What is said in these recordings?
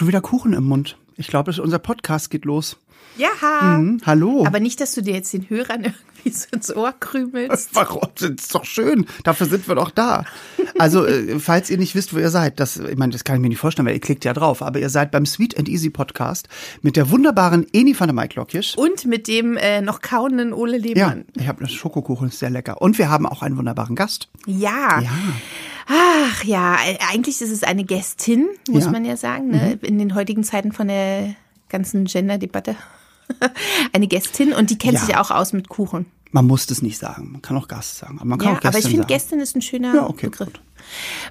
Schon wieder Kuchen im Mund. Ich glaube, unser Podcast geht los. Ja. Mhm, hallo. Aber nicht, dass du dir jetzt den Hörern irgendwie so ins Ohr krümelst. Warum? Das ist doch schön. Dafür sind wir doch da. Also, äh, falls ihr nicht wisst, wo ihr seid, das, ich meine, das kann ich mir nicht vorstellen, weil ihr klickt ja drauf, aber ihr seid beim Sweet and Easy Podcast mit der wunderbaren Eni van der Maiklokjes. Und mit dem äh, noch kauenden Ole Ja, Lehmann. ich habe das Schokokuchen, ist sehr lecker. Und wir haben auch einen wunderbaren Gast. Ja. Ja. Ach ja, äh, eigentlich ist es eine Gästin, muss Ja. Mhm. man ja sagen, ne? in den heutigen Zeiten von der ganzen Gender-Debatte. eine Gästin und die kennt Ja. sich auch aus mit Kuchen. Man muss das nicht sagen. Man kann auch Gast sagen. Aber man kann Ja, auch Gästin aber ich finde. Gästin ist ein schöner Ja, okay, Begriff. gut.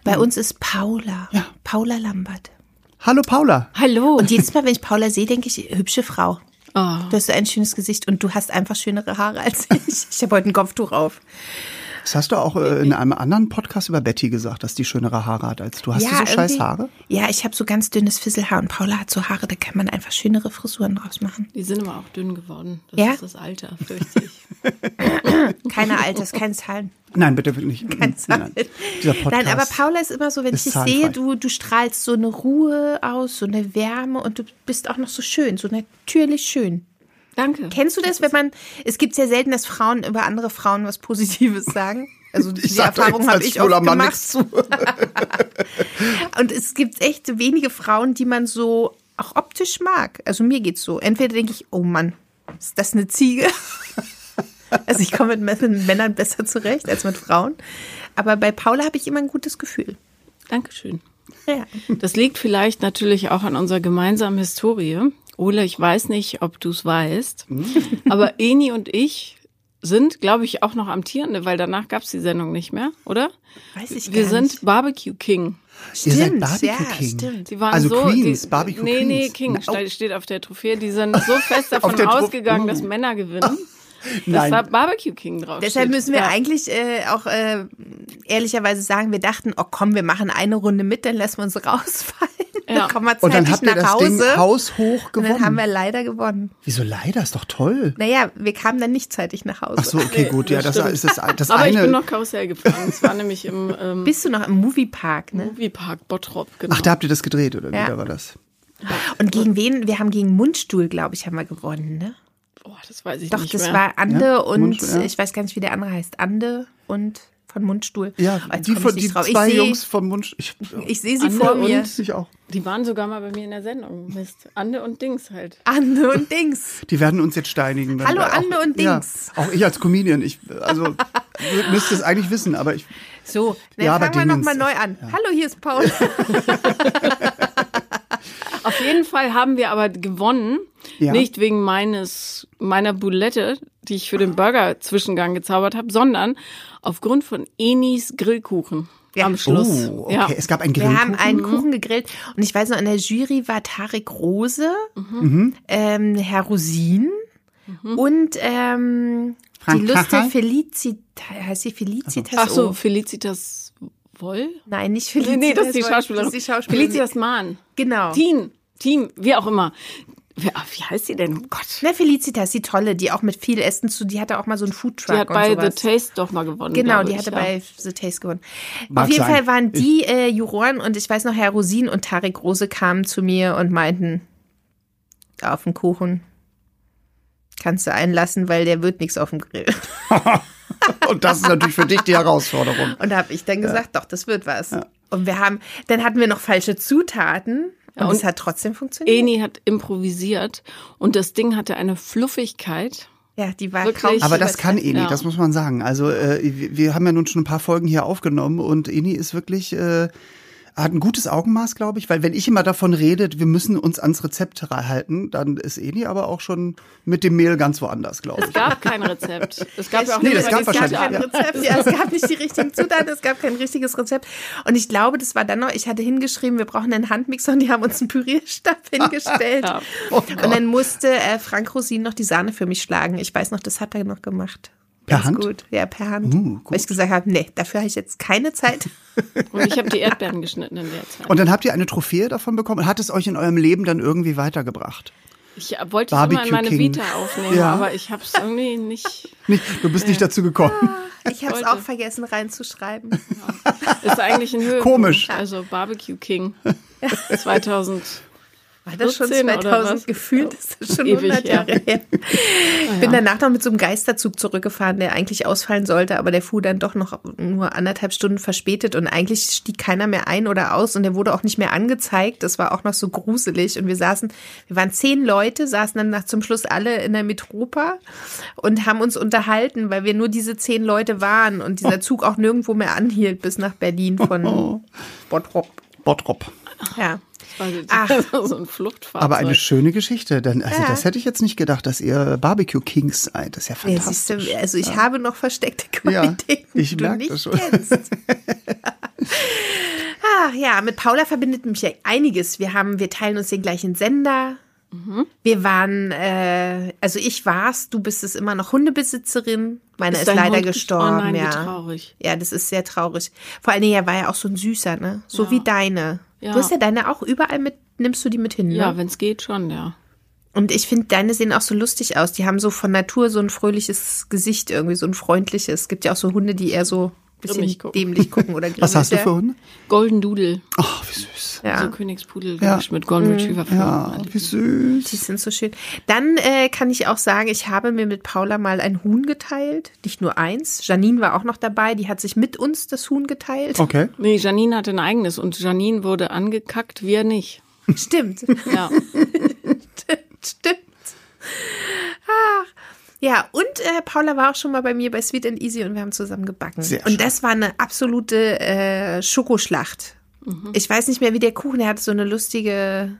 Bei uns ist Paula. Ja. Paula Lambert. Hallo Paula. Hallo. Und jedes Mal, wenn ich Paula sehe, denke ich, hübsche Frau. Oh. Du hast so ein schönes Gesicht und du hast einfach schönere Haare als ich. Ich habe heute ein Kopftuch auf. Das hast du auch äh, in einem anderen Podcast über Betty gesagt, dass die schönere Haare hat als du. Hast du so scheiß Haare? Ja, ich habe so ganz dünnes Fisselhaar und Paula hat so Haare, da kann man einfach schönere Frisuren draus machen. Die sind aber auch dünn geworden. Das Ja? ist das Alter, fürchte ich. Keine Alters, keine Zahlen. Nein, bitte nicht. Keine Zahlen. Nein, nein. Dieser Podcast. Nein, aber Paula ist immer so, wenn ich dich zahlenfrei. sehe, du, du strahlst so eine Ruhe aus, so eine Wärme und du bist auch noch so schön, so natürlich schön. Danke. Kennst du das, wenn man, es gibt ja selten, dass Frauen über andere Frauen was Positives sagen. Also die da Erfahrung habe ich oft gemacht. Und es gibt echt wenige Frauen, die man so auch optisch mag. Also mir geht's so. Entweder denke ich, oh Mann, ist das eine Ziege? Also ich komme mit mit Männern besser zurecht als mit Frauen. Aber bei Paula habe ich immer ein gutes Gefühl. Dankeschön. Ja. Das liegt vielleicht natürlich auch an unserer gemeinsamen Historie. Ole, ich weiß nicht, ob du es weißt, aber Eni und ich sind, glaube ich, auch noch amtierende, weil danach gab es die Sendung nicht mehr, oder? Weiß ich Wir gar sind nicht. Bbarbecue King. Ihr seid Stimmt, Barbecue ja, King. stimmt. Die waren Also so, Queens, die, Barbecue nee, Nee, Queens. King Na, oh. ste- steht auf der Trophäe. Die sind so fest davon ausgegangen, Oh. dass Männer gewinnen, Nein. da Barbecue King drauf Deshalb steht. müssen wir Ja. eigentlich äh, auch äh, ehrlicherweise sagen, wir dachten, oh komm, wir machen eine Runde mit, dann lassen wir uns rausfallen. Ja. Dann kommen wir Und dann zeitig habt ihr nach das Hause. Ding haushoch und gewonnen. dann haben wir leider gewonnen. Wieso leider? Ist doch toll. Naja, wir kamen dann nicht zeitig nach Hause. Ach so, okay, gut. Ja, das stimmt. ist das, das Aber ich bin eine. noch Karussell gefahren. Es war nämlich im ähm, Bist du noch im Moviepark, ne? Moviepark Bottrop, genau. Ach, da habt ihr das gedreht, oder wie Ja. da war das? Und gegen wen? Wir haben gegen Mundstuhl, glaube ich, haben wir gewonnen, ne? Boah, das weiß ich Doch, nicht das mehr. war Ande Ja, und Mundstuhl, ja. ich weiß gar nicht, wie der andere heißt. Ande und von Mundstuhl. Ja, Oh, jetzt die, von, die zwei ich seh- Jungs vom Mund. Ich, Ich sehe sie Ande vor mir. ich auch. Die waren sogar mal bei mir in der Sendung. Mist. Ande und Dings halt. Ande und Dings. Die werden uns jetzt steinigen. Hallo, auch, Ande und ja, Dings. auch ich als Comedian. Ich, also, ihr müsst es eigentlich wissen, aber ich. So, dann Ja, aber fangen wir nochmal neu an. Hallo, hier ist Paul. Auf jeden Fall haben wir aber gewonnen. Ja. Nicht wegen meines, meiner Boulette, die ich für den Burger-Zwischengang gezaubert habe, sondern aufgrund von Enis Grillkuchen Ja. am Schluss. Oh, okay. Ja. Es gab einen Wir Grillkuchen. haben einen Kuchen gegrillt und ich weiß noch, in der Jury war Tarek Rose, ähm, Herr Rosin und ähm, die Frank Luste Kachel? Felicitas, heißt sie Felicitas? Ach so? Felicitas Woll? Nein, nicht Nee, Felicitas. nee, das ist die. Schauspielerin. Das ist die Schauspielerin. Felicitas Mahn. Genau. Team, Team, wie auch immer. Wer, ach, wie heißt sie denn? Oh Gott. Na, Felicitas, die tolle, die auch mit viel Essen zu, die hatte auch mal so einen Foodtruck Die hat und bei sowas. The Taste doch mal gewonnen. Genau, die ich, hatte ja. bei The Taste gewonnen. Mag Auf jeden sein. Fall waren die äh, Juroren und ich weiß noch, Herr Rosin und Tarek Rose kamen zu mir und meinten, auf den Kuchen kannst du einlassen, weil der wird nichts auf dem Grill. Und das ist natürlich für dich die Herausforderung. Und da habe ich dann gesagt, doch, das wird was. Und wir haben, dann hatten wir noch falsche Zutaten und, und es hat trotzdem funktioniert. Eni hat improvisiert und das Ding hatte eine Fluffigkeit. ja, die war Wirklich? Aber das kann. Eni, Ja. das muss man sagen. Also äh, wir wir haben ja nun schon ein paar Folgen hier aufgenommen und Eni ist wirklich äh, hat ein gutes Augenmaß, glaube ich, weil wenn ich immer davon rede, wir müssen uns ans Rezept halten, dann ist Eni aber auch schon mit dem Mehl ganz woanders, glaube Es ich. gab kein Rezept. Es gab ja auch Nee, nicht mal gab die wahrscheinlich, kein ja. Rezept, ja, es gab nicht die richtigen Zutaten, es gab kein richtiges Rezept. Und ich glaube, das war dann noch, ich hatte hingeschrieben, wir brauchen einen Handmixer und die haben uns einen Pürierstab hingestellt. Ja. Oh und dann musste äh, Frank Rosin noch die Sahne für mich schlagen. Ich weiß noch, das hat er noch gemacht. Per Hand? Gut, ja, per Hand. Uh, gut. Weil ich gesagt habe, nee, dafür habe ich jetzt keine Zeit. Und ich habe die Erdbeeren geschnitten in der Zeit. Und dann habt ihr eine Trophäe davon bekommen und hat es euch in eurem Leben dann irgendwie weitergebracht? Ich wollte es immer in meine King. Vita aufnehmen, Ja. aber ich habe es irgendwie nicht. Nicht, du bist nicht dazu gekommen. Ich habe es auch vergessen reinzuschreiben. Ist eigentlich ein Höhepunkt. Komisch. Also Barbecue King 2000. War das schon 14 oder 2000 was? gefühlt? Ist das schon Ewig 100 Jahre her. her? Ich bin danach noch mit so einem Geisterzug zurückgefahren, der eigentlich ausfallen sollte, aber der fuhr dann doch noch nur anderthalb Stunden verspätet und eigentlich stieg keiner mehr ein oder aus und der wurde auch nicht mehr angezeigt. Das war auch noch so gruselig und wir saßen, wir waren zehn Leute, saßen dann nach zum Schluss alle in der Metropa und haben uns unterhalten, weil wir nur diese zehn Leute waren und dieser Zug auch nirgendwo mehr anhielt bis nach Berlin von Bottrop. Bottrop. Ja. Ach. so ein Fluchtfahrzeug. Aber eine schöne Geschichte. Denn, also Ja. das hätte ich jetzt nicht gedacht, dass ihr Barbecue Kings seid. Das ist ja Ja, fantastisch. du, also ich habe noch versteckte Ja, Qualitäten, ich die du nicht das schon. kennst. Ach ja, mit Paula verbindet mich ja einiges. Wir haben, wir teilen uns den gleichen Sender. Mhm. Wir waren, äh, also ich war's, du bist es immer noch Hundebesitzerin. Meine ist, dein leider Hund- gestorben, Oh nein, ja. traurig. Ja, das ist sehr traurig. Vor allen Dingen, er war ja auch so ein süßer, ne? So Ja. wie deine. Ja. Du hast ja deine auch überall mit, nimmst du die mit hin, ne? Ja, wenn es geht schon, ja. Und ich finde, deine sehen auch so lustig aus. Die haben so von Natur so ein fröhliches Gesicht, irgendwie so ein freundliches. Es gibt ja auch so Hunde, die eher so bisschen Grimmig gucken. dämlich gucken oder Was hast du grimmig, für Hunde? Golden Doodle, Ach, wie süß. Ja. so Königspudel Ja. gemischt mit Golden Retriever. Ja, wie süß. Die sind so schön. Dann äh, kann ich auch sagen, ich habe mir mit Paula mal ein Huhn geteilt. Nicht nur eins. Janine war auch noch dabei. Die hat sich mit uns das Huhn geteilt. Okay. Nee, Janine hatte ein eigenes und Janine wurde angekackt, wir nicht. Stimmt. Ja. Stimmt. Ach. Ja, und äh, Paula war auch schon mal bei mir bei Sweet and Easy und wir haben zusammen gebacken. Sehr und schön. das war eine absolute äh, Schokoschlacht. Mhm. Ich weiß nicht mehr, wie der Kuchen, der hatte so eine lustige.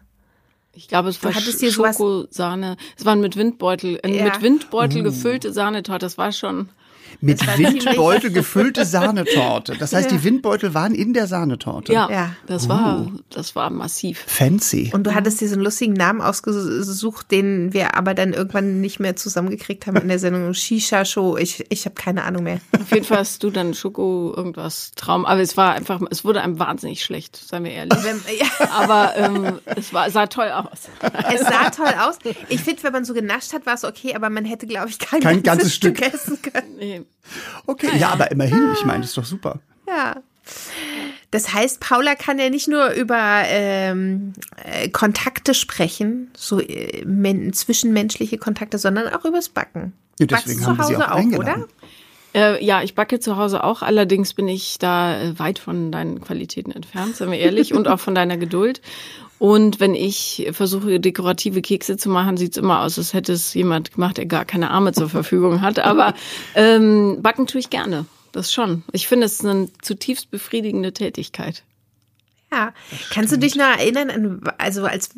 Ich glaube, es war Schokosahne. Es waren mit Windbeutel, äh, Ja. mit Windbeutel gefüllte Sahnetorte. Das war schon. Mit Windbeutel gefüllte Sahnetorte. Das heißt, Ja. die Windbeutel waren in der Sahnetorte. Ja, Ja. das war, das war massiv. Fancy. Und du hattest dir so einen lustigen Namen ausgesucht, den wir aber dann irgendwann nicht mehr zusammengekriegt haben in der Sendung Shisha Show. Ich, ich habe keine Ahnung mehr. Auf jeden Fall hast du dann Schoko irgendwas Traum. Aber es war einfach, es wurde einem wahnsinnig schlecht, seien wir ehrlich. Wenn, ja, Aber ähm, es war, sah toll aus. es sah toll aus. Ich finde, wenn man so genascht hat, war es okay, aber man hätte, glaube ich, kein, Kein ganzes, ganzes Stück Stück. essen können. Nee. Okay, ja, aber immerhin, ich meine, das ist doch super. Ja. Das heißt, Paula kann ja nicht nur über ähm, äh, Kontakte sprechen, so äh, men zwischenmenschliche Kontakte, sondern auch übers Backen. Ja, Backst deswegen zu haben sie Hause auch eingeladen. oder? Äh, ja, ich backe zu Hause auch, allerdings bin ich da äh, weit von deinen Qualitäten entfernt, seien wir ehrlich, und auch von deiner Geduld. Und wenn ich versuche, dekorative Kekse zu machen, sieht's immer aus, als hätte es jemand gemacht, der gar keine Arme zur Verfügung hat. Aber ähm, backen tue ich gerne. Das schon. Ich finde, es ist eine zutiefst befriedigende Tätigkeit. Ja. Kannst du dich noch erinnern an, also als,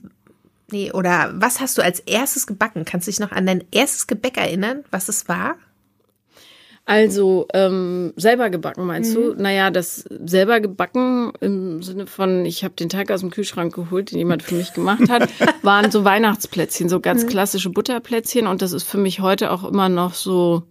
nee, oder was hast du als erstes gebacken? Kannst du dich noch an dein erstes Gebäck erinnern, was es war? Also ähm, selber gebacken meinst du? Naja, das selber gebacken im Sinne von, ich habe den Teig aus dem Kühlschrank geholt, den jemand für mich gemacht hat, waren so Weihnachtsplätzchen, so ganz klassische Butterplätzchen. Und das ist für mich heute auch immer noch so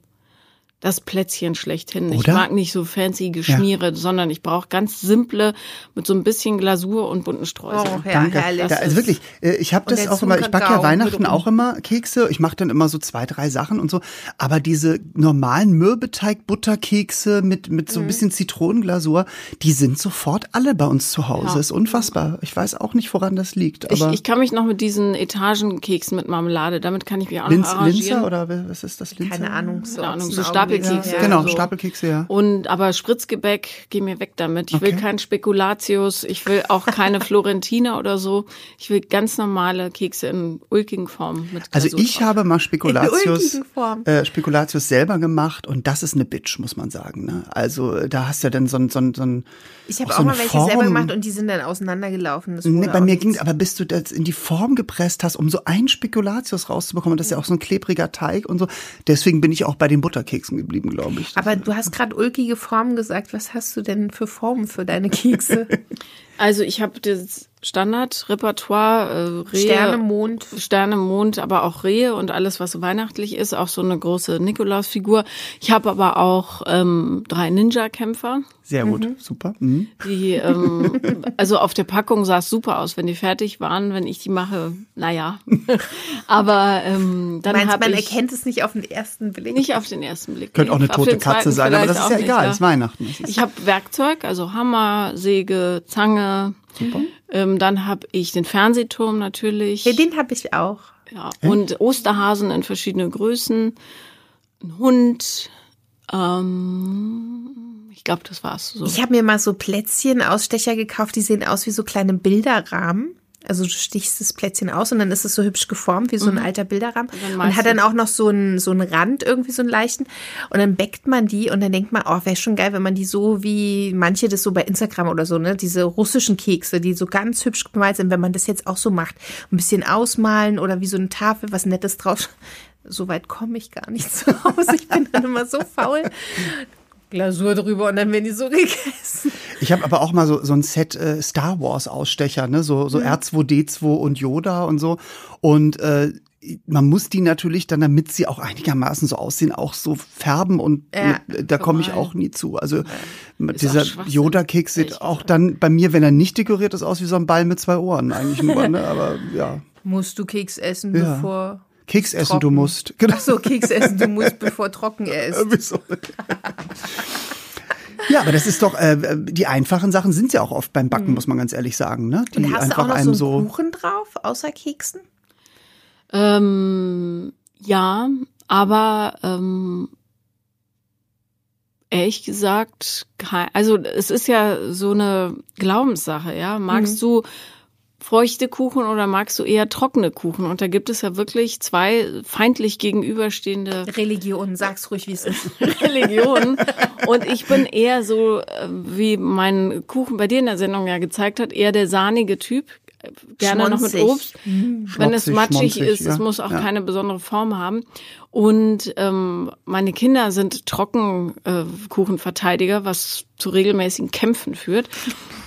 das Plätzchen schlechthin. Ich Oder? mag nicht so fancy Geschmiere, sondern ich brauche ganz simple mit so ein bisschen Glasur und bunten Streuseln. Oh, ja, Danke. herrlich. Da, also wirklich, äh, ich habe das auch immer, ich backe ja Weihnachten auch immer Kekse. Ich mache dann immer so zwei, drei Sachen und so. Aber diese normalen Mürbeteig-Butterkekse mit, mit Mhm. so ein bisschen Zitronenglasur, die sind sofort alle bei uns zu Hause. Ja. Ist unfassbar. Ich weiß auch nicht, woran das liegt. Ich, Aber ich kann mich noch mit diesen Etagenkeksen mit Marmelade, damit kann ich mich auch noch Linz, arrangieren. Linzer oder was ist das? Linzer? Keine Ahnung. So, Keine Ahnung, so. Stapelkekse. Ja. Genau, so. Stapelkekse, ja. Und aber Spritzgebäck, geh mir weg damit. Ich will Okay. kein Spekulatius, ich will auch keine Florentiner oder so. Ich will ganz normale Kekse in ulkigen Formen mit Also ich drauf. habe mal Spekulatius, Form. äh, Spekulatius selber gemacht und das ist eine Bitch, muss man sagen. Ne? Also äh, da hast du ja dann so ein, so ein, so ein Ich habe auch auch, so mal welche Form. selber gemacht und die sind dann auseinandergelaufen. Das Nee, bei mir ging aber bis du das in die Form gepresst hast, um so ein Spekulatius rauszubekommen, das ist ja auch so ein klebriger Teig und so. Deswegen bin ich auch bei den Butterkeksen geblieben, glaube ich. Aber du hast gerade ulkige Formen gesagt. Was hast du denn für Formen für deine Kekse? Also ich habe das Standardrepertoire, äh, Rehe, Sterne, Mond. Sterne, Mond, aber auch Rehe und alles, was so weihnachtlich ist, auch so eine große Nikolausfigur. Ich habe aber auch ähm, drei Ninja-Kämpfer. Sehr gut, super. Mhm. Die, ähm, also auf der Packung sah es super aus, wenn die fertig waren. Wenn ich die mache, naja. Aber ähm, dann Meinst man ich erkennt es nicht auf den ersten Blick? nicht auf den ersten Blick. Könnte auch eine tote Katze sein, aber das ist ja egal, nicht, ist Weihnachten. Ich habe Werkzeug, also Hammer, Säge, Zange, Ähm, dann habe ich den Fernsehturm natürlich. Ja, den habe ich auch. Ja, und Osterhasen in verschiedenen Größen, ein Hund, ähm, ich glaube, das war's. So. Ich habe mir mal so Plätzchen, Ausstecher gekauft, die sehen aus wie so kleine Bilderrahmen. Also du stichst das Plätzchen aus und dann ist es so hübsch geformt wie so ein alter Bilderrahmen dann und hat dann auch noch so einen so einen Rand irgendwie so einen leichten und dann bäckt man die und dann denkt man, oh, wäre schon geil, wenn man die so wie manche das so bei Instagram oder so, ne, diese russischen Kekse, die so ganz hübsch gemalt sind, wenn man das jetzt auch so macht, ein bisschen ausmalen oder wie so eine Tafel, was nettes drauf. So weit komme ich gar nicht zu Hause. Ich bin dann immer so faul. Glasur drüber und dann werden die so gegessen. Ich habe aber auch mal so, so ein Set äh, Star Wars Ausstecher, ne? so, so R2D2 und Yoda und so. Und äh, man muss die natürlich dann, damit sie auch einigermaßen so aussehen, auch so färben und Ja, mit, da komme ich auch nie zu. Also auch dieser Yoda-Keks sieht auch dann bei mir, wenn er nicht dekoriert ist, aus wie so ein Ball mit zwei Ohren eigentlich nur, ne? Aber ja. Musst du Keks essen, Ja. bevor. Keks essen, du musst. Genau. Ach so, Keks essen, du musst, bevor trocken er ist. Wieso? Ja, aber das ist doch, äh, die einfachen Sachen sind ja auch oft beim Backen, muss man ganz ehrlich sagen, ne? Die Mhm. Und hast du einfach auch noch einem so einen so. Kuchen drauf, außer Keksen? Ähm, ja, aber ähm, ehrlich gesagt, also es ist ja so eine Glaubenssache, ja. Magst du feuchte Kuchen oder magst du eher trockene Kuchen? Und da gibt es ja wirklich zwei feindlich gegenüberstehende Religion, sag's ruhig, wie es ist. Religionen. Und ich bin eher so, äh, wie mein Kuchen bei dir in der Sendung ja gezeigt hat, eher der sahnige Typ. Gerne noch mit Schmonzig. Obst. Wenn es matschig schmonzig, ist, es ja. muss auch Ja. keine besondere Form haben. Und ähm, meine Kinder sind Trockenkuchenverteidiger, Kuchenverteidiger, was zu regelmäßigen Kämpfen führt.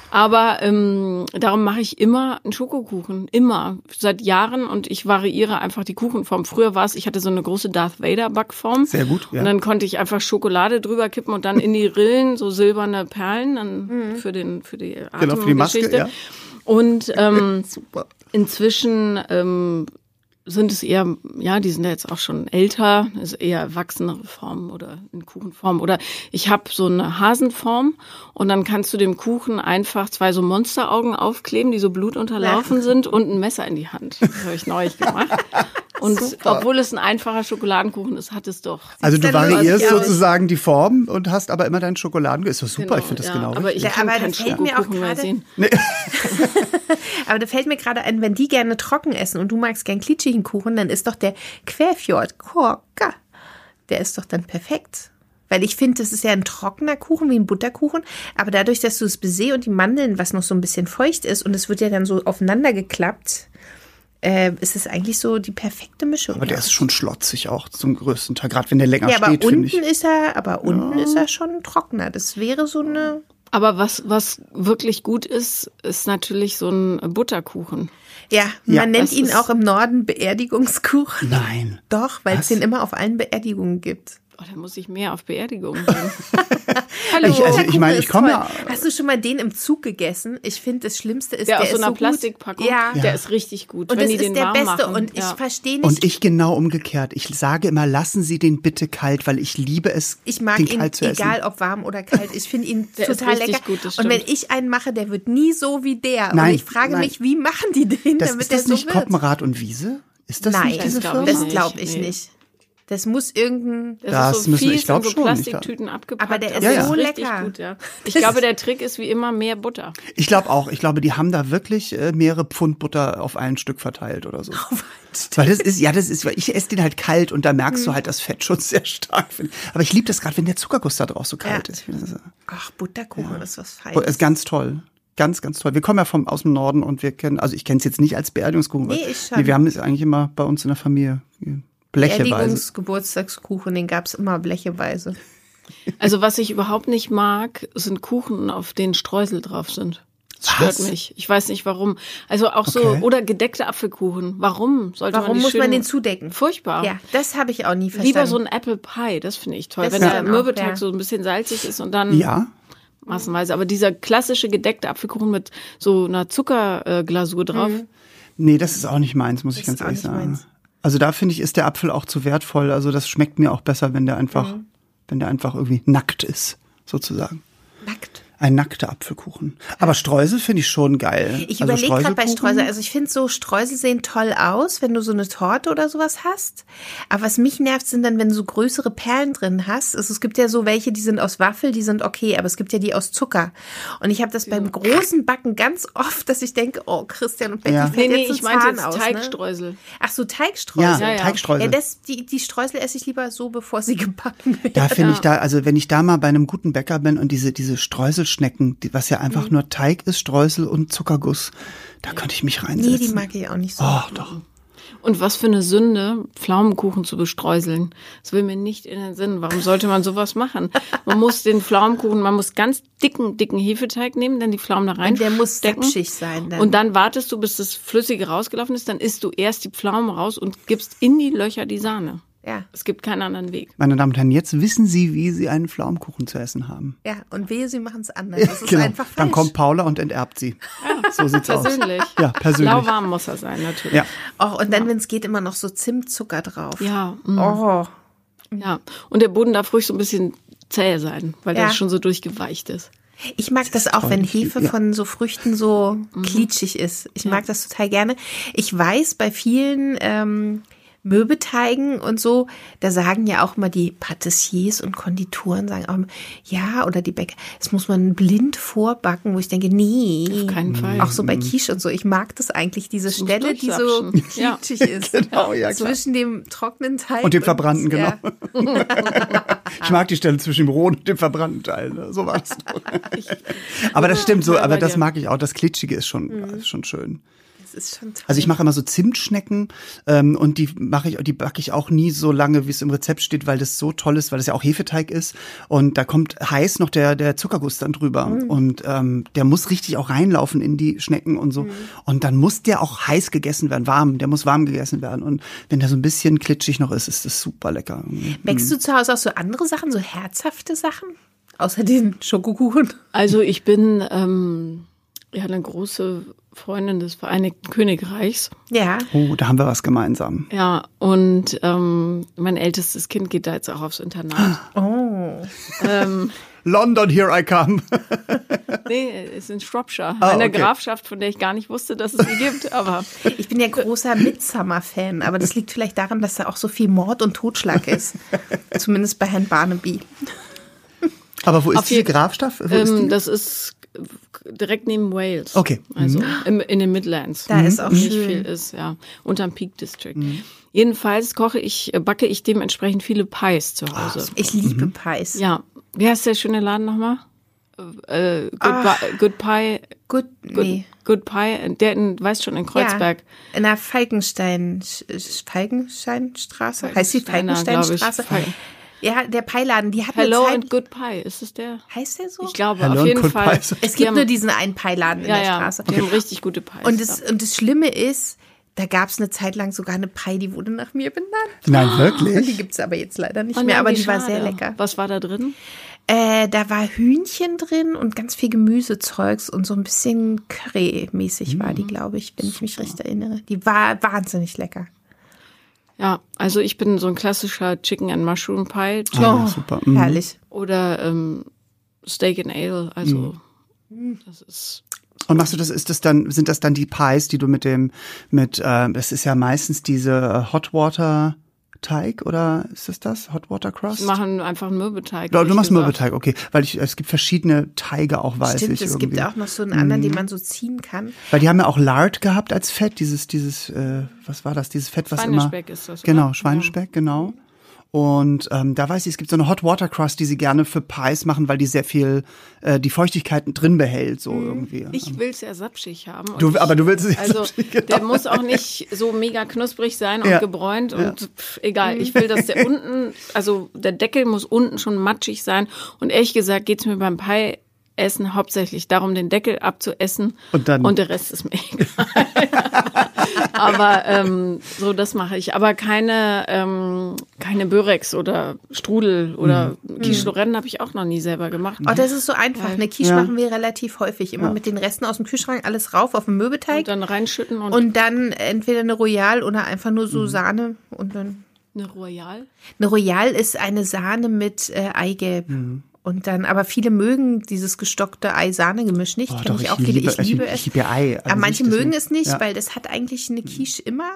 Aber ähm, darum mache ich immer einen Schokokuchen. Immer. Seit Jahren. Und ich variiere einfach die Kuchenform. Früher war es, ich hatte so eine große Darth Vader Backform. Sehr gut, ja. Und dann konnte ich einfach Schokolade drüber kippen und dann in die Rillen so silberne Perlen dann für den für die Genau, für die Maske, Atemgeschichte. ja. Und ähm, Super. inzwischen ähm, sind es eher, ja, die sind ja jetzt auch schon älter, also eher erwachsenere Formen oder in Kuchenform. Oder ich habe so eine Hasenform und dann kannst du dem Kuchen einfach zwei so Monsteraugen aufkleben, die so blutunterlaufen sind und ein Messer in die Hand. Das habe ich neulich gemacht. Und obwohl es ein einfacher Schokoladenkuchen ist, hat es doch. Also du variierst sozusagen die Form und hast aber immer deinen Schokoladen. Ist doch super, Genau, ich finde das ja. genau Aber ich. Ja, kann aber keinen das fällt mir auch Schokokuchen mehr gerade- sehen. Aber da fällt mir gerade ein, wenn die gerne trocken essen und du magst gern klitschigen Kuchen, dann ist doch der Querfjord Korka, der ist doch dann perfekt. Weil ich finde, das ist ja ein trockener Kuchen, wie ein Butterkuchen. Aber dadurch, dass du das Baiser und die Mandeln, was noch so ein bisschen feucht ist, und es wird ja dann so aufeinander geklappt, äh, ist es eigentlich so die perfekte Mischung. aber der ja. ist schon schlotzig auch zum größten Teil, gerade wenn der länger ja, aber steht, unten ich. ist er, aber unten ist er schon trockener. Das wäre so eine. Aber was, was wirklich gut ist, ist natürlich so ein Butterkuchen. Ja, man Ja, nennt ihn auch im Norden Beerdigungskuchen. Nein. Doch, weil es Was? den immer auf allen Beerdigungen gibt. Oh, da muss ich mehr auf Beerdigungen gehen. Hallo. Ich- also ich meine, ich komme ja- Hast du schon mal den im Zug gegessen? Ich finde, das Schlimmste ist, Der, der, aus so einer so Plastikpackung. Ja. der ist richtig gut. Und wenn das die ist den der warm Beste. machen. Und ich ja. verstehe nicht. Und ich genau umgekehrt. Ich sage immer, lassen Sie den bitte kalt, weil ich liebe es, Ich mag den ihn, kalt zu essen. egal ob warm oder kalt. Ich finde ihn total lecker. gut, das und wenn ich einen mache, der wird nie so wie der. Nein, und ich frage nein. mich, wie machen die den, Das, damit ist der das so nicht wird? Koppenrad und Wiese? Ist das Nein, nicht diese das Firma? das glaube ich Nee. nicht. Das muss irgendein. Das, Das ist so müssen- fies ich glaub in so schon, Plastiktüten abgepackt. Aber der ist aber so richtig lecker. Gut, ja. Ich glaube, der Trick ist wie immer mehr Butter. Ich glaube auch. Ich glaube, die haben da wirklich äh, mehrere Pfund Butter auf ein Stück verteilt oder so. Weil das ist, ja, das ist, weil ich esse den halt kalt und da merkst Mhm. du halt das Fett schon sehr stark. Aber ich liebe das gerade, wenn der Zuckerguss da drauf so kalt Ja. ist. Ach, Butterkuchen ist was oh, Feines. ist ganz toll. Ganz, ganz toll. Wir kommen ja vom, aus dem Norden und wir kennen, also ich kenne es jetzt nicht als Beerdigungskuchen. Nee, ich schon. wir haben es eigentlich immer bei uns in der Familie blecheweise. Beerdigungsgeburtstagskuchen, den gab's immer blecheweise. Also was ich überhaupt nicht mag, sind Kuchen, auf denen Streusel drauf sind. Das stört Was? mich. Ich weiß nicht warum. Also auch so, Okay. oder gedeckte Apfelkuchen. Warum sollte man Warum die muss schön, man den zudecken? Furchtbar. Ja, das habe ich auch nie verstanden. Lieber so ein Apple Pie, das finde ich toll. Das Wenn der auch, Mürbeteig ja. so ein bisschen salzig ist und dann Ja. massenweise. Aber dieser klassische gedeckte Apfelkuchen mit so einer Zuckerglasur drauf, Nee, das ist auch nicht meins, muss ich Das ganz ist auch ehrlich nicht sagen. meins. Also da finde ich, ist der Apfel auch zu wertvoll. Also das schmeckt mir auch besser, wenn der einfach, Mhm. wenn der einfach irgendwie nackt ist, sozusagen. nackt. Ein nackter Apfelkuchen. Aber Streusel finde ich schon geil. Ich Also überlege gerade bei Streusel, also ich finde so Streusel sehen toll aus, wenn du so eine Torte oder sowas hast. Aber was mich nervt, sind dann, wenn du so größere Perlen drin hast. Also es gibt ja so welche, die sind aus Waffel, die sind okay, aber es gibt ja die aus Zucker. Und ich habe das beim großen Backen ganz oft, dass ich denke, oh Christian und Becky Ja. fällt Nee, nee, jetzt ich meinte Zahn jetzt aus, ne? Teigstreusel. Ach so, Teigstreusel. Ja, ja. Teigstreusel. Ja, das, die, die Streusel esse ich lieber so, bevor sie gebacken werden. Da finde ich da, also wenn ich da mal bei einem guten Bäcker bin und diese, diese Streuselschnecken, die, was ja einfach Mhm. nur Teig ist, Streusel und Zuckerguss, da könnte ich mich Nee, reinsetzen. die mag ich auch nicht so. Oh, doch. Und was für eine Sünde, Pflaumenkuchen zu bestreuseln. Das will mir nicht in den Sinn. Warum sollte man sowas machen? Man muss den Pflaumenkuchen, man muss ganz dicken, dicken Hefeteig nehmen, dann die Pflaumen da rein. Und der muss sapschig sein dann. Und dann wartest du, bis das Flüssige rausgelaufen ist. Dann isst du erst die Pflaumen raus und gibst in die Löcher die Sahne. Ja, Es gibt keinen anderen Weg. Meine Damen und Herren, jetzt wissen Sie, wie Sie einen Pflaumenkuchen zu essen haben. ja. Und wehe, sie machen es anders. Das ist Genau. einfach falsch. Dann kommt Paula und enterbt Sie. so sieht's Persönlich. aus. Ja, persönlich. Lauwarm muss er sein, natürlich. Ja. Oh, und dann, wenn es geht, immer noch so Zimtzucker drauf. Ja, mm, Oh, ja. Und der Boden darf ruhig so ein bisschen zäh sein, weil Ja. der schon so durchgeweicht ist. ich mag das auch, wenn Hefe Ja. von so Früchten so Mhm. klitschig ist. Ich mag das total gerne. Ich weiß, bei vielen ähm, Möbeteigen und so, da sagen ja auch mal die Patissiers und Konditoren, sagen auch immer, ja, oder die Bäcker, das muss man blind vorbacken, wo ich denke, nee. Auf keinen Fall. Auch so bei Quiche und so. Ich mag das eigentlich, diese muss Stelle, die so. Ja. klitschig ist. Genau, ja, klar. Zwischen dem trockenen Teig Und dem verbrannten, ja. genau. Ich mag die Stelle zwischen dem rohen und dem verbrannten Teil. Ne? So war das doch. Aber das stimmt so, Ja, aber das mag ich auch. Das Klitschige ist schon, Mhm. ist schon schön. Das ist schon toll. Also ich mache immer so Zimtschnecken ähm, und die mache ich, die backe ich auch nie so lange, wie es im Rezept steht, weil das so toll ist, weil das ja auch Hefeteig ist und da kommt heiß noch der der Zuckerguss dann drüber Mhm. und ähm, der muss richtig auch reinlaufen in die Schnecken und Mhm. so und dann muss der auch heiß gegessen werden, warm, der muss warm gegessen werden und wenn der so ein bisschen klitschig noch ist, ist das super lecker. Backst du zu Hause auch so andere Sachen, so herzhafte Sachen? Außer den Schokokuchen. Also ich bin ähm, ja eine große Freundin des Vereinigten Königreichs. Ja. Oh, da haben wir was gemeinsam. Ja, und ähm, mein ältestes Kind geht da jetzt auch aufs Internat. Oh. ähm, London, here I come. nee, es ist in Shropshire, Ah, eine okay. Grafschaft, von der ich gar nicht wusste, dass es sie gibt. Aber Ich bin ja großer Midsummer-Fan, aber das liegt vielleicht daran, dass da auch so viel Mord und Totschlag ist. Zumindest bei Herrn Barnaby. Aber wo ist Auf diese Grafschaft? Ähm, die? das ist direkt neben Wales. Okay. Also im, in den Midlands. Da ist auch nicht schön. viel ist, ja. Unterm Peak District. Jedenfalls koche ich, äh, backe ich dementsprechend viele Pies zu Hause. Ich liebe Pies. ja. Wie heißt der schöne Laden nochmal? Äh, good, Ah. Pi- good Pie. Gut, Good, nee. Good Pie, der in, weißt schon, in Kreuzberg. Ja, in der Falkenstein, Falkensteinstraße? Heißt die Falkensteinstraße? glaub ich. Fal- Ja, der Peiladen, die hat Hello eine and Zeit. Good Pie, ist es der? Heißt der so? Ich glaube, Hello auf and jeden Good Fall. Pies. es gibt haben- nur diesen einen Peiladen in ja, der ja, Straße. Die haben richtig gute Pies. Und das, da. und das Schlimme ist, da gab es eine Zeit lang sogar eine Pie, die wurde nach mir benannt. Nein, Und wirklich? die gibt's aber jetzt leider nicht Oh mehr, nein, aber die war schade. sehr lecker. Was war da drin? Äh, da war Hühnchen drin und ganz viel Gemüsezeugs und so ein bisschen Curry-mäßig war Mhm. die, glaube ich, wenn ich mich recht erinnere. Die war wahnsinnig lecker. Ja, also ich bin so ein klassischer Chicken and Mushroom Pie Ah, super. Mhm. Herrlich. oder ähm, Steak and Ale. Also das ist Und machst du das, ist das dann, sind das dann die Pies, die du mit dem, mit, äh, das ist ja meistens diese äh, Hot Water Teig oder ist das das? Hot Water Crust? wir machen einfach einen Mürbeteig. Ja, du ich machst gesagt. Mürbeteig, okay. Weil ich, es gibt verschiedene Teige auch, weiß Stimmt, ich es irgendwie. Gibt auch noch so einen anderen, den man so ziehen kann. Weil die haben ja auch Lard gehabt als Fett, dieses, dieses, äh, was war das, dieses Fett, was immer. Schweinespeck ist das, oder? Genau, Schweinespeck, genau. Und ähm, da weiß ich, es gibt so eine Hot Water Crust, die sie gerne für Pies machen, weil die sehr viel äh, die Feuchtigkeiten drin behält, so irgendwie. Ich will's ja sapschig haben. Du- ich, aber du willst es ja Also, sapschig, genau. der muss auch nicht so mega knusprig sein und Ja. gebräunt und pff, egal. Ich will, dass der unten, also der Deckel muss unten schon matschig sein. Und ehrlich gesagt geht's mir beim Pie Essen hauptsächlich darum, den Deckel abzuessen. Und dann- und der Rest ist mir egal. aber ähm, so, das mache ich. Aber keine, ähm, keine Börex oder Strudel oder Mhm. Quiche Lorraine habe ich auch noch nie selber gemacht. Oh, das ist so einfach. Eine Quiche Ja. machen wir relativ häufig. Immer mit den Resten aus dem Kühlschrank alles rauf auf den Möbeteig. und dann reinschütten und, Und dann entweder eine Royal oder einfach nur Mhm. so Sahne und dann. eine Royal. Eine Royal ist eine Sahne mit äh, Eigelb. Mhm. Und dann, aber viele mögen dieses gestockte Ei-Sahne-Gemisch nicht. Oh, Kenn doch, ich ich auch viele. liebe- ich liebe ich- es. ich liebe Ei, also aber manche mögen es nicht, Ja. weil das hat eigentlich eine Quiche immer.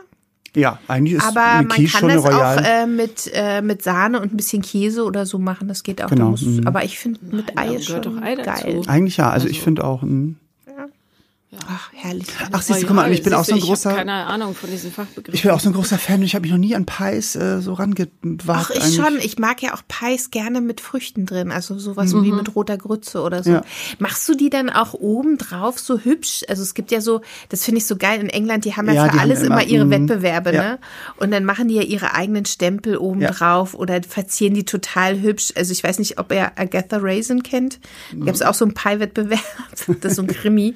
Ja, eigentlich ist Aber eine man Quiche kann schon eine das auch äh, mit, äh, mit Sahne und ein bisschen Käse oder so machen. Das geht auch. Genau, Da muss, mhm. Aber ich finde, mit Ei ist schon Ei dazu. geil. eigentlich ja, also, ich Also- finde auch. Mm. Ach, herrlich. Ach, siehst du, guck mal, ich bin auch so ein großer. Ich keine Ahnung von diesen Fachbegriffen. Ich bin auch so ein großer Fan und ich habe mich noch nie an Pies äh, so rangewagt. Ach, ich eigentlich. schon. Ich mag ja auch Pies gerne mit Früchten drin. Also sowas wie mit roter Grütze oder so. Ja. Machst du die dann auch oben drauf so hübsch? Also es gibt ja so, das finde ich so geil in England, die haben ja, Ja, für alles immer, immer, ihre mm, Wettbewerbe, ja. ne? Und dann machen die ja ihre eigenen Stempel oben Ja. drauf oder verzieren die total hübsch. Also ich weiß nicht, ob ihr Agatha Raisin kennt. Da gab es auch so einen Pie-Wettbewerb. Das ist so ein Krimi.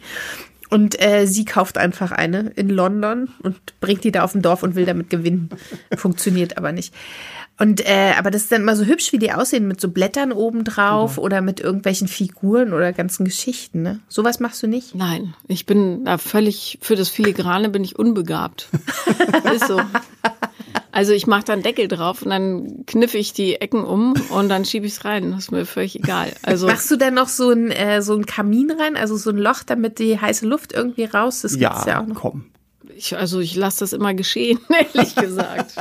Und äh, sie kauft einfach eine in London und bringt die da auf dem Dorf und will damit gewinnen. Funktioniert aber nicht. Und äh, aber das ist dann immer so hübsch, wie die aussehen, mit so Blättern oben drauf Genau. oder mit irgendwelchen Figuren oder ganzen Geschichten. Ne? Sowas machst du nicht? Nein, ich bin da völlig, für das Filigrane bin ich unbegabt. ist so. Also ich mache dann Deckel drauf und dann kniffe ich die Ecken um und dann schiebe ich es rein. Das ist mir völlig egal. Also Machst du dann noch so ein, äh, so ein Kamin rein, also so ein Loch, damit die heiße Luft irgendwie raus? Das gibt's ja, Ja, auch noch. komm. ich, also ich lasse das immer geschehen, ehrlich gesagt.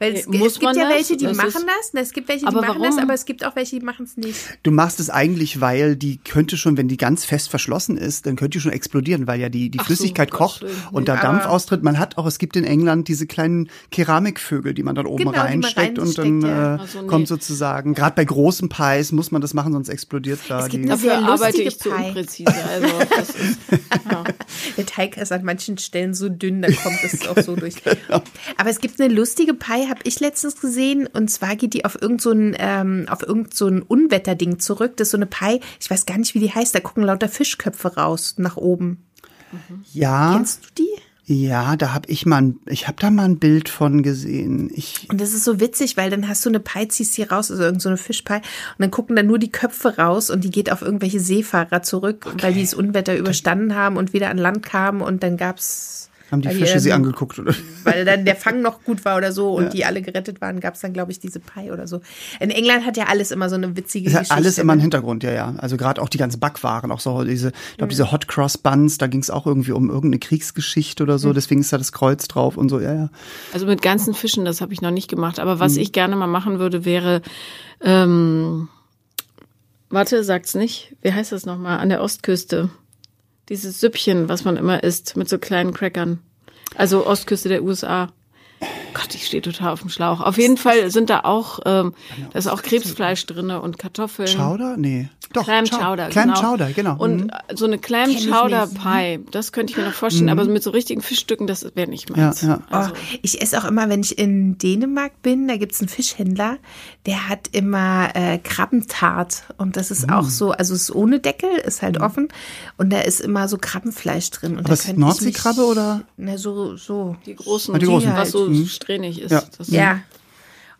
Weil es, Muss es gibt man ja das? welche, die Das machen ist- das. ne, Es gibt welche, die Aber machen das, warum? aber es gibt auch welche, die machen es nicht. Du machst es eigentlich, weil die könnte schon, wenn die ganz fest verschlossen ist, dann könnte die schon explodieren, weil ja die, die Ach so, Flüssigkeit Gottes kocht Willen. und da Aber- Dampf austritt. Man hat auch, es gibt in England diese kleinen Keramikvögel, die man dann oben Genau, reinsteckt und dann ja. äh, Ach so, nee. kommt sozusagen, gerade bei großen Pies muss man das machen, sonst explodiert da Es gibt die. eine sehr Dafür arbeite lustige ich zu Pie. unpräzise. Also das ist, ja. Der Teig ist an manchen Stellen so dünn, da kommt es auch so durch. Genau. Aber es gibt eine lustige Pie, habe ich letztens gesehen. Und zwar geht die auf irgend so ein, ähm, auf irgend so ein Unwetterding zurück. Das ist so eine Pie, ich weiß gar nicht, wie die heißt. Da gucken lauter Fischköpfe raus nach oben. ja, Kennst du die? ja, da habe ich mal, ein, ich habe da mal ein Bild von gesehen. Ich, Und das ist so witzig, weil dann hast du eine Pie, ziehst die raus, also irgend so eine Fischpie, und dann gucken dann nur die Köpfe raus und die geht auf irgendwelche Seefahrer zurück, weil die das Unwetter überstanden haben und wieder an Land kamen und dann gab's haben die Fische sie ähm, angeguckt oder? weil dann der Fang noch gut war oder so und die alle gerettet waren, gab's dann, glaube ich, diese Pie oder so. In England hat ja alles immer so eine witzige Es hat Geschichte. alles immer einen ne? Hintergrund, ja, ja. Also gerade auch die ganzen Backwaren, auch so diese, ich Mhm. glaube, diese Hot Cross Buns, da ging es auch irgendwie um irgendeine Kriegsgeschichte oder Mhm. so, deswegen ist da das Kreuz drauf und so, ja, ja. Also mit ganzen Fischen, das habe ich noch nicht gemacht. Aber was ich gerne mal machen würde, wäre, ähm, warte, sagt's nicht. Wie heißt das nochmal? An der Ostküste. Dieses Süppchen, was man immer isst, mit so kleinen Crackern. Also Ostküste der USA. Gott, ich stehe total auf dem Schlauch. Auf jeden Fall sind da auch, ähm, da ist auch Krebsfleisch drinne und Kartoffeln. Chowder? Nee. Doch. Clam Chow- Chowder, Clam genau. Chowder, genau. Und Mhm. so eine Clam Chowder nicht. Pie, das könnte ich mir noch vorstellen, aber mit so richtigen Fischstücken, das wäre nicht meins. Ja, ja. Also, Oh, ich esse auch immer, wenn ich in Dänemark bin, da gibt's einen Fischhändler, der hat immer äh, Krabbentart. Und das ist Mm. auch so, also es ist ohne Deckel, ist halt offen. Und da ist immer so Krabbenfleisch drin. Und Aber da ist Nordseekrabbe oder? Na, so, so. die großen, Ah, die großen. was so Mhm. Strähnig ist. Ja. Das Ja.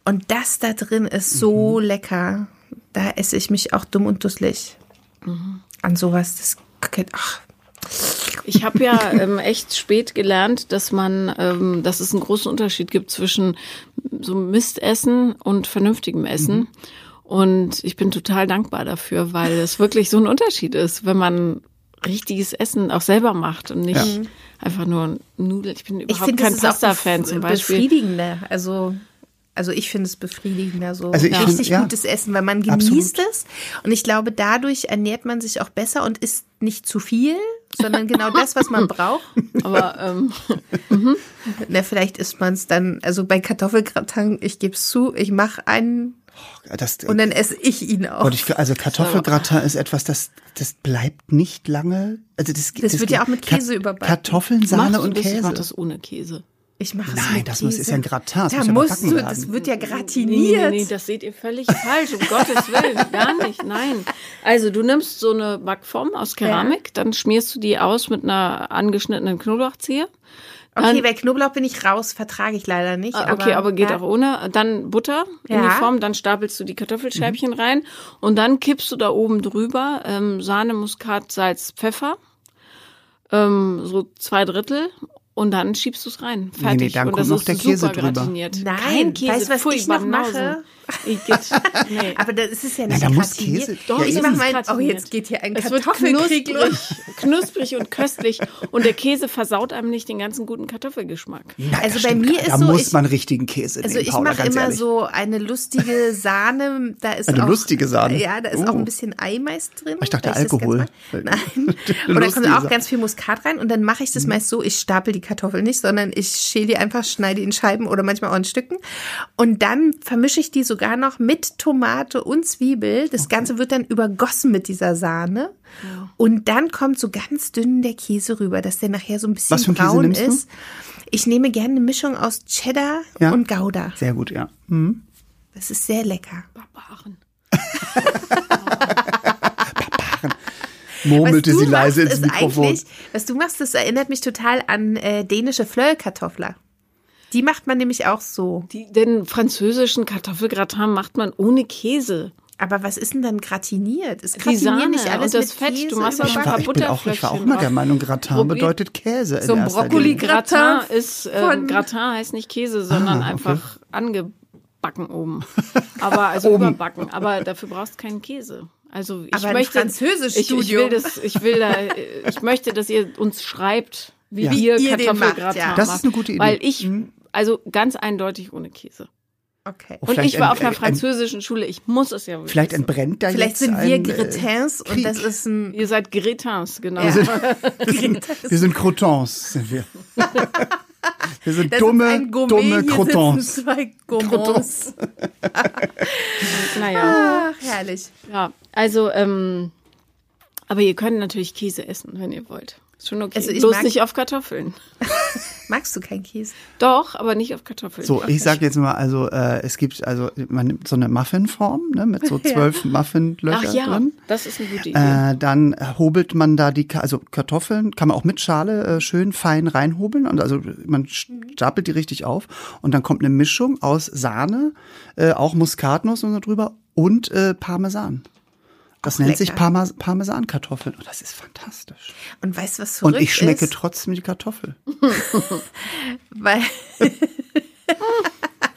Und das da drin ist so lecker. Da esse ich mich auch dumm und dusselig. An sowas. Das geht, ach, Ich habe ja ähm, echt spät gelernt, dass man, ähm, dass es einen großen Unterschied gibt zwischen so Mistessen und vernünftigem Essen. Und ich bin total dankbar dafür, weil es wirklich so ein Unterschied ist, wenn man richtiges Essen auch selber macht und nicht einfach nur Nudeln. Ich bin ich überhaupt kein es ist auch Pasta-Fan zum Beispiel. befriedigender. Also, also ich finde es befriedigender, so Also ich richtig find, ja. gutes Essen, weil man genießt es. Und ich glaube, dadurch ernährt man sich auch besser und isst nicht zu viel, sondern genau das, was man braucht. Aber ähm, Na, vielleicht isst man es dann, also bei Kartoffelgratin, ich gebe es zu, ich mache einen Das, und dann esse ich ihn auch. Gott, ich, also Kartoffelgratin ist etwas, das, das bleibt nicht lange. Also das, Das wird ja auch mit Käse überbacken. Kartoffeln, Sahne und das? Ich mach Käse. das ohne Käse. Ich mache es Nein, mit das muss- Käse. ist ja ein Gratin, das Da muss ja musst du, werden. das wird ja Nee, gratiniert. nee, nee, das seht ihr völlig falsch, um Gottes Willen, gar nicht, nein. Also du nimmst so eine Backform aus Keramik, dann schmierst du die aus mit einer angeschnittenen Knoblauchzehe. Okay, bei Knoblauch bin ich raus, vertrage ich leider nicht. Ah, Okay, aber, geht ja. auch ohne. Dann Butter in Ja. die Form, dann stapelst du die Kartoffelscheibchen rein und dann kippst du da oben drüber ähm, Sahne, Muskat, Salz, Pfeffer, ähm, so zwei Drittel und dann schiebst du es rein. Fertig. nee, dann und kommt noch ist der Käse drüber. gratiniert. Nein, Kein Käse, weißt du, was Pfui, ich noch mache? Igitt. Nee. Aber das ist ja nicht da muss. Käse- Doch, Ja, ich es mach ist mein, oh, jetzt geht hier ein Es wird Kartoffelkrieg knusprig, los. knusprig und köstlich und der Käse versaut einem nicht den ganzen guten Kartoffelgeschmack. Na, Also das bei stimmt mir ist da so, muss ich- man richtigen Käse Also nehmen, ich mache immer ehrlich. so eine lustige Sahne. Da ist Eine auch, lustige Sahne? Ja, da ist Oh. auch ein bisschen Eimeis drin. Ich dachte das Alkohol. Nein. Und da kommt auch ganz viel Muskat rein. Und dann mache ich das Mhm. meist so, ich stapel die Kartoffeln nicht, sondern ich schäle die einfach, schneide die in Scheiben oder manchmal auch in Stücken. Und dann vermische ich die sogar noch mit Tomate und Zwiebel. Das Ganze wird dann übergossen mit dieser Sahne. Und dann kommt so ganz dünn der Käse rüber, dass der nachher so ein bisschen Was für einen Käse braun nimmst du? ist. Ich nehme gerne eine Mischung aus Cheddar Ja. und Gouda. Sehr gut, ja. Mhm. Das ist sehr lecker. Barbaren. Murmelte was sie leise ins ist Mikrofon. eigentlich, was du machst, das erinnert mich total an äh, dänische Flöllkartoffler. Die macht man nämlich auch so. Die, den französischen Kartoffelgratin macht man ohne Käse. Aber was ist denn dann gratiniert? Ist Die Gratinieren Sahne nicht alles und das mit Fett. Käse Du machst Ich war, ein ich, paar bin auch, ich war auch mal der. Meinung, Gratin bedeutet Käse. in So ein erster Brokkoli- Linie. Gratin Gratin ist, äh, von- Gratin heißt nicht Käse, sondern Ah, okay. einfach angebacken oben. Aber also Oben. überbacken. Aber dafür brauchst du keinen Käse. Also ich Aber ein möchte, Französischstudium. ich, ich will das, ich will da, ich möchte, dass ihr uns schreibt, wie Ja. ihr Wie ihr Kartoffelgratin macht, ja. macht. Das ist eine gute Idee. Weil ich, also ganz eindeutig ohne Käse. Okay. Oh, Und ich war ein- auf einer ein- französischen Schule. Ich muss es ja wissen. Vielleicht entbrennt da Vielleicht jetzt sind wir ein, äh, Gretins und Krieg. das ist ein. Ihr seid Gretins, genau. Ja. Wir sind Crotons, sind wir. Wir sind Das dumme, ist ein Gourmet. dumme Crotons. zwei Gourmands. Naja, Ach, herrlich. ja. Also, ähm, aber ihr könnt natürlich Käse essen, wenn ihr wollt. Ist schon okay. Also ich Bloß mag- nicht auf Kartoffeln. Magst du keinen Käse? Doch, aber nicht auf Kartoffeln. So, ich sage jetzt mal, also äh, es gibt, also man nimmt so eine Muffinform, ne, mit so zwölf Muffinlöcher Ach ja, drin. das ist eine gute Idee. Äh, dann hobelt man da die, also Kartoffeln kann man auch mit Schale äh, schön fein reinhobeln und also man stapelt die richtig auf und dann kommt eine Mischung aus Sahne, äh, auch Muskatnuss und so drüber und äh, Parmesan. Das Auch nennt lecker. sich Parma Parmesankartoffeln und das ist fantastisch. Und weißt du, was Und verrückt ich schmecke ist? trotzdem die Kartoffel, Weil,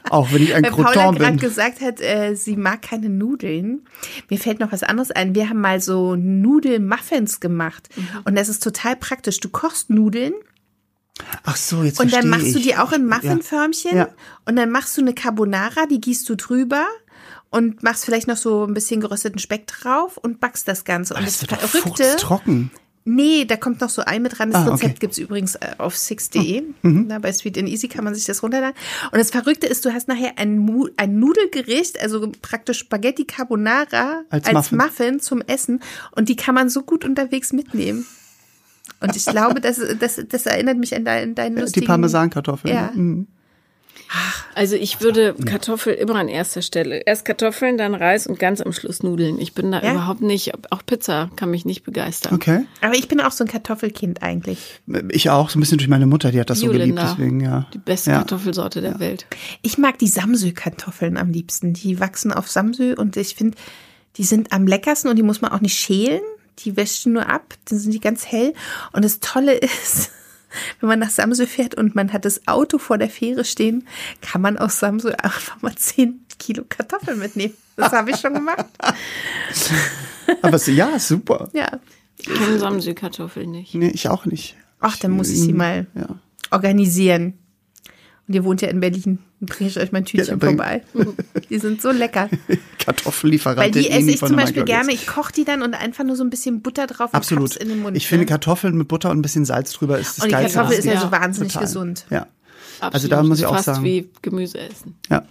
auch wenn ich ein weil Paula Croton gerade bin. gesagt hat, äh, sie mag keine Nudeln. Mir fällt noch was anderes ein. Wir haben mal so Nudelmuffins gemacht. Mhm. Und das ist total praktisch. Du kochst Nudeln Ach so, jetzt und dann machst du ich. die auch in Ja. Muffinförmchen. Ja. Und dann machst du eine Carbonara, die gießt du drüber. Und machst vielleicht noch so ein bisschen gerösteten Speck drauf und backst das Ganze. Und Das das, wird Verrückte, furztrocken. Nee, da kommt noch so ein mit dran. Das Ah, Rezept okay. gibt's übrigens äh, auf six.de. Mhm. Na, bei Sweet and Easy kann man sich das runterladen. Und das Verrückte ist, du hast nachher ein, ein Nudelgericht, also praktisch Spaghetti Carbonara Als als, Muffin. Muffin. zum Essen. Und die kann man so gut unterwegs mitnehmen. Und ich glaube, das, das, das erinnert mich an deinen, deinen Die lustigen... Parmesankartoffeln. Ja. Mhm. Also ich würde Kartoffel immer an erster Stelle. Erst Kartoffeln, dann Reis und ganz am Schluss Nudeln. Ich bin da Ja? überhaupt nicht, auch Pizza kann mich nicht begeistern. Okay. Aber ich bin auch so ein Kartoffelkind eigentlich. Ich auch, so ein bisschen durch meine Mutter, die hat das so geliebt, deswegen, ja. Die beste ja. Kartoffelsorte der Welt. Ich mag die Samsö-Kartoffeln am liebsten. Die wachsen auf Samsö und ich finde, die sind am leckersten und die muss man auch nicht schälen. Die wäschen nur ab, dann sind die ganz hell. Und das Tolle ist, wenn man nach Samsö fährt und man hat das Auto vor der Fähre stehen, kann man aus Samsö einfach mal 10 Kilo Kartoffeln mitnehmen. Das habe ich schon gemacht. Aber so, ja, super. Ja. Ich kenne Samsü-Kartoffeln nicht. Nee, ich auch nicht. Ach, dann muss ich sie mal Ja. organisieren. Ihr wohnt ja in Berlin. Dann bringe ich euch mein Tütchen Ja, vorbei. Die sind so lecker. Kartoffellieferant. Weil die esse ich zum Beispiel gerne. Ich koche die dann und einfach nur so ein bisschen Butter drauf und Absolut. in den Mund. ich finde ne? Kartoffeln mit Butter und ein bisschen Salz drüber ist das Und die Geilste. Kartoffel ist ja so wahnsinnig Total. gesund. Ja. Absolut. Also da muss ich auch Fast sagen- wie Gemüse essen. ja.